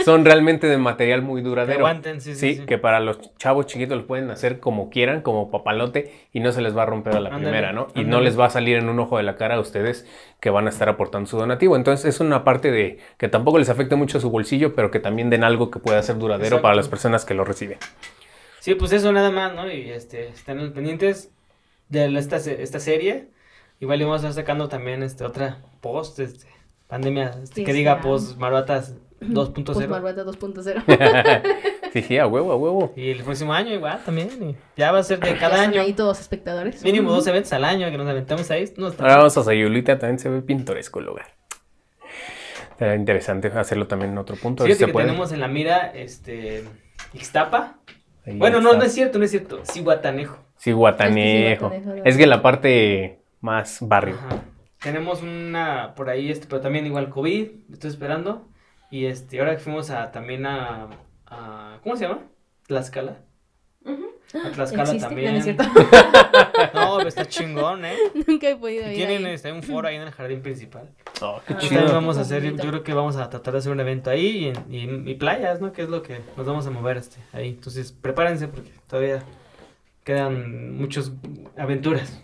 son realmente de material muy Que duradero. aguanten, sí, sí, Sí, que para los chavos chiquitos los pueden hacer como quieran, como papalote, y no se les va a romper a la primera, ¿no? Y no les va a salir en un ojo de la cara a ustedes que van a estar aportando su donativo. Entonces es una parte de que tampoco les afecte mucho su bolsillo, pero que también den algo que pueda ser duradero para las personas que lo reciben. Sí, pues eso nada más, ¿no? Y este, estén al pendientes de esta, esta serie. Igual íbamos a estar sacando también este otra post, este, pandemia, este, Sí, que diga post maruatas 2.0. Postmarrueta 2.0. Sí, sí, a huevo, a huevo. Y el próximo año igual también. y ya va a ser de cada Ya año. ahí todos espectadores. Mínimo dos eventos al año que nos aventamos ahí. No, está Ahora vamos a Sayulita, también se ve pintoresco el lugar. Será interesante hacerlo también en otro punto. ver si que puede. tenemos en la mira este Ixtapa. Ahí Bueno, no, está. no es cierto, no es cierto. Cihuatanejo. Sí, Guatanejo. Es que sí, Guatanejo, Es que la parte más barrio. Ajá. Tenemos una por ahí, este, pero también igual COVID, estoy esperando. Y este, ahora que fuimos a también a, a ¿cómo se llama? Tlaxcala. A Tlaxcala ¿Existe? también. No, no es cierto. No, pero está chingón, ¿eh? Nunca he podido ir tienen ahí. este, un foro ahí en el jardín principal. Oh, qué Ah, chido. también vamos a hacer, yo creo que vamos a tratar de hacer un evento ahí y, y playas, ¿no? Que es lo que nos vamos a mover este, ahí. Entonces prepárense porque todavía quedan muchas aventuras.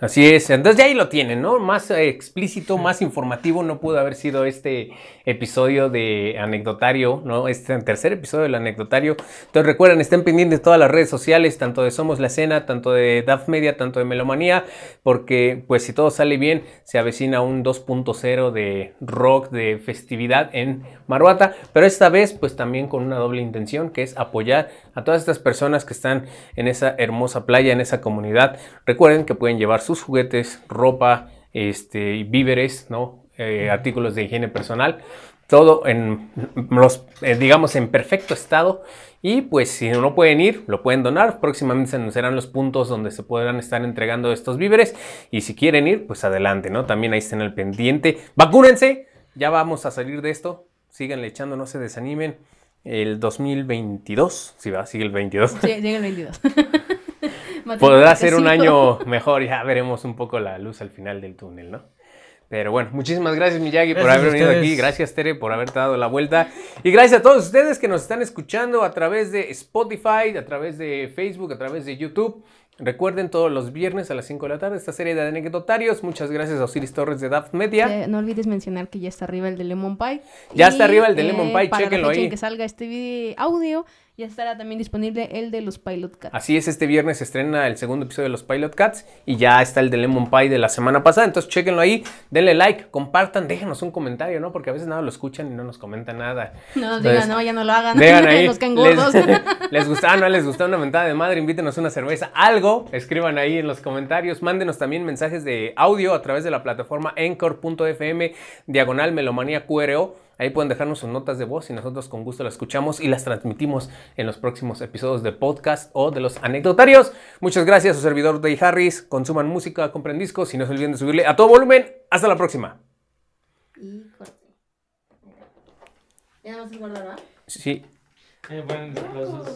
Así es, entonces ya ahí lo tienen, ¿no? Más eh, explícito, más informativo no pudo haber sido este episodio de anecdotario, ¿no? Este tercer episodio del anecdotario. Entonces recuerden, estén pendientes de todas las redes sociales, tanto de Somos la Escena, tanto de DAF Media, tanto de Melomanía, porque pues si todo sale bien, se avecina un 2.0 de rock, de festividad en Maruata, pero esta vez pues también con una doble intención, que es apoyar a todas estas personas que están en esa hermosa playa, en esa comunidad. Recuerden que pueden llevar sus juguetes, ropa, este, víveres, ¿no? Eh, artículos de higiene personal, todo en los, eh, digamos, en perfecto estado. Y pues si no pueden ir, lo pueden donar. Próximamente se anunciarán los puntos donde se podrán estar entregando estos víveres. Y si quieren ir, pues adelante, ¿no? También ahí estén al pendiente. Vacúnense. Ya vamos a salir de esto. Síganle echando, no se desanimen. El 2022, si va, sigue el 22. Sí, llega el 22. Podrá ser un año mejor, ya veremos un poco la luz al final del túnel, ¿no? Pero bueno, muchísimas gracias Miyagi por Gracias haber a venido aquí, gracias Tere por haberte dado la vuelta y gracias a todos ustedes que nos están escuchando a través de Spotify, a través de Facebook, a través de YouTube. Recuerden todos los viernes a las 5 de la tarde esta serie de anecdotarios. Muchas gracias a Osiris Torres de Daft Media. Eh, no olvides mencionar que ya está arriba el de Lemon Pie. Ya está arriba el de Lemon Pie, para chéquenlo la fecha ahí. en que salga este video, audio, ya estará también disponible el de los Pilot Cats. Así es, este viernes se estrena el segundo episodio de los Pilot Cats y ya está el de Lemon Pie de la semana pasada. Entonces, chequenlo ahí, denle like, compartan, déjenos un comentario, ¿no? Porque a veces nada lo escuchan y no nos comentan nada. No digan, no, ya no lo hagan. Vean ahí. Nos caen les, les gusta, ah, no les gustó una mentada de madre, invítenos una cerveza, algo, escriban ahí en los comentarios, mándenos también mensajes de audio a través de la plataforma encore.fm, diagonal melomanía QRO. Ahí pueden dejarnos sus notas de voz y nosotros con gusto las escuchamos y las transmitimos en los próximos episodios de podcast o de los anecdotarios. Muchas gracias, su servidor Day Harris. Consuman música, compren discos y no se olviden de subirle a todo volumen. Hasta la próxima. Y corte. Ya no se guardará. Sí. Eh, bueno, los-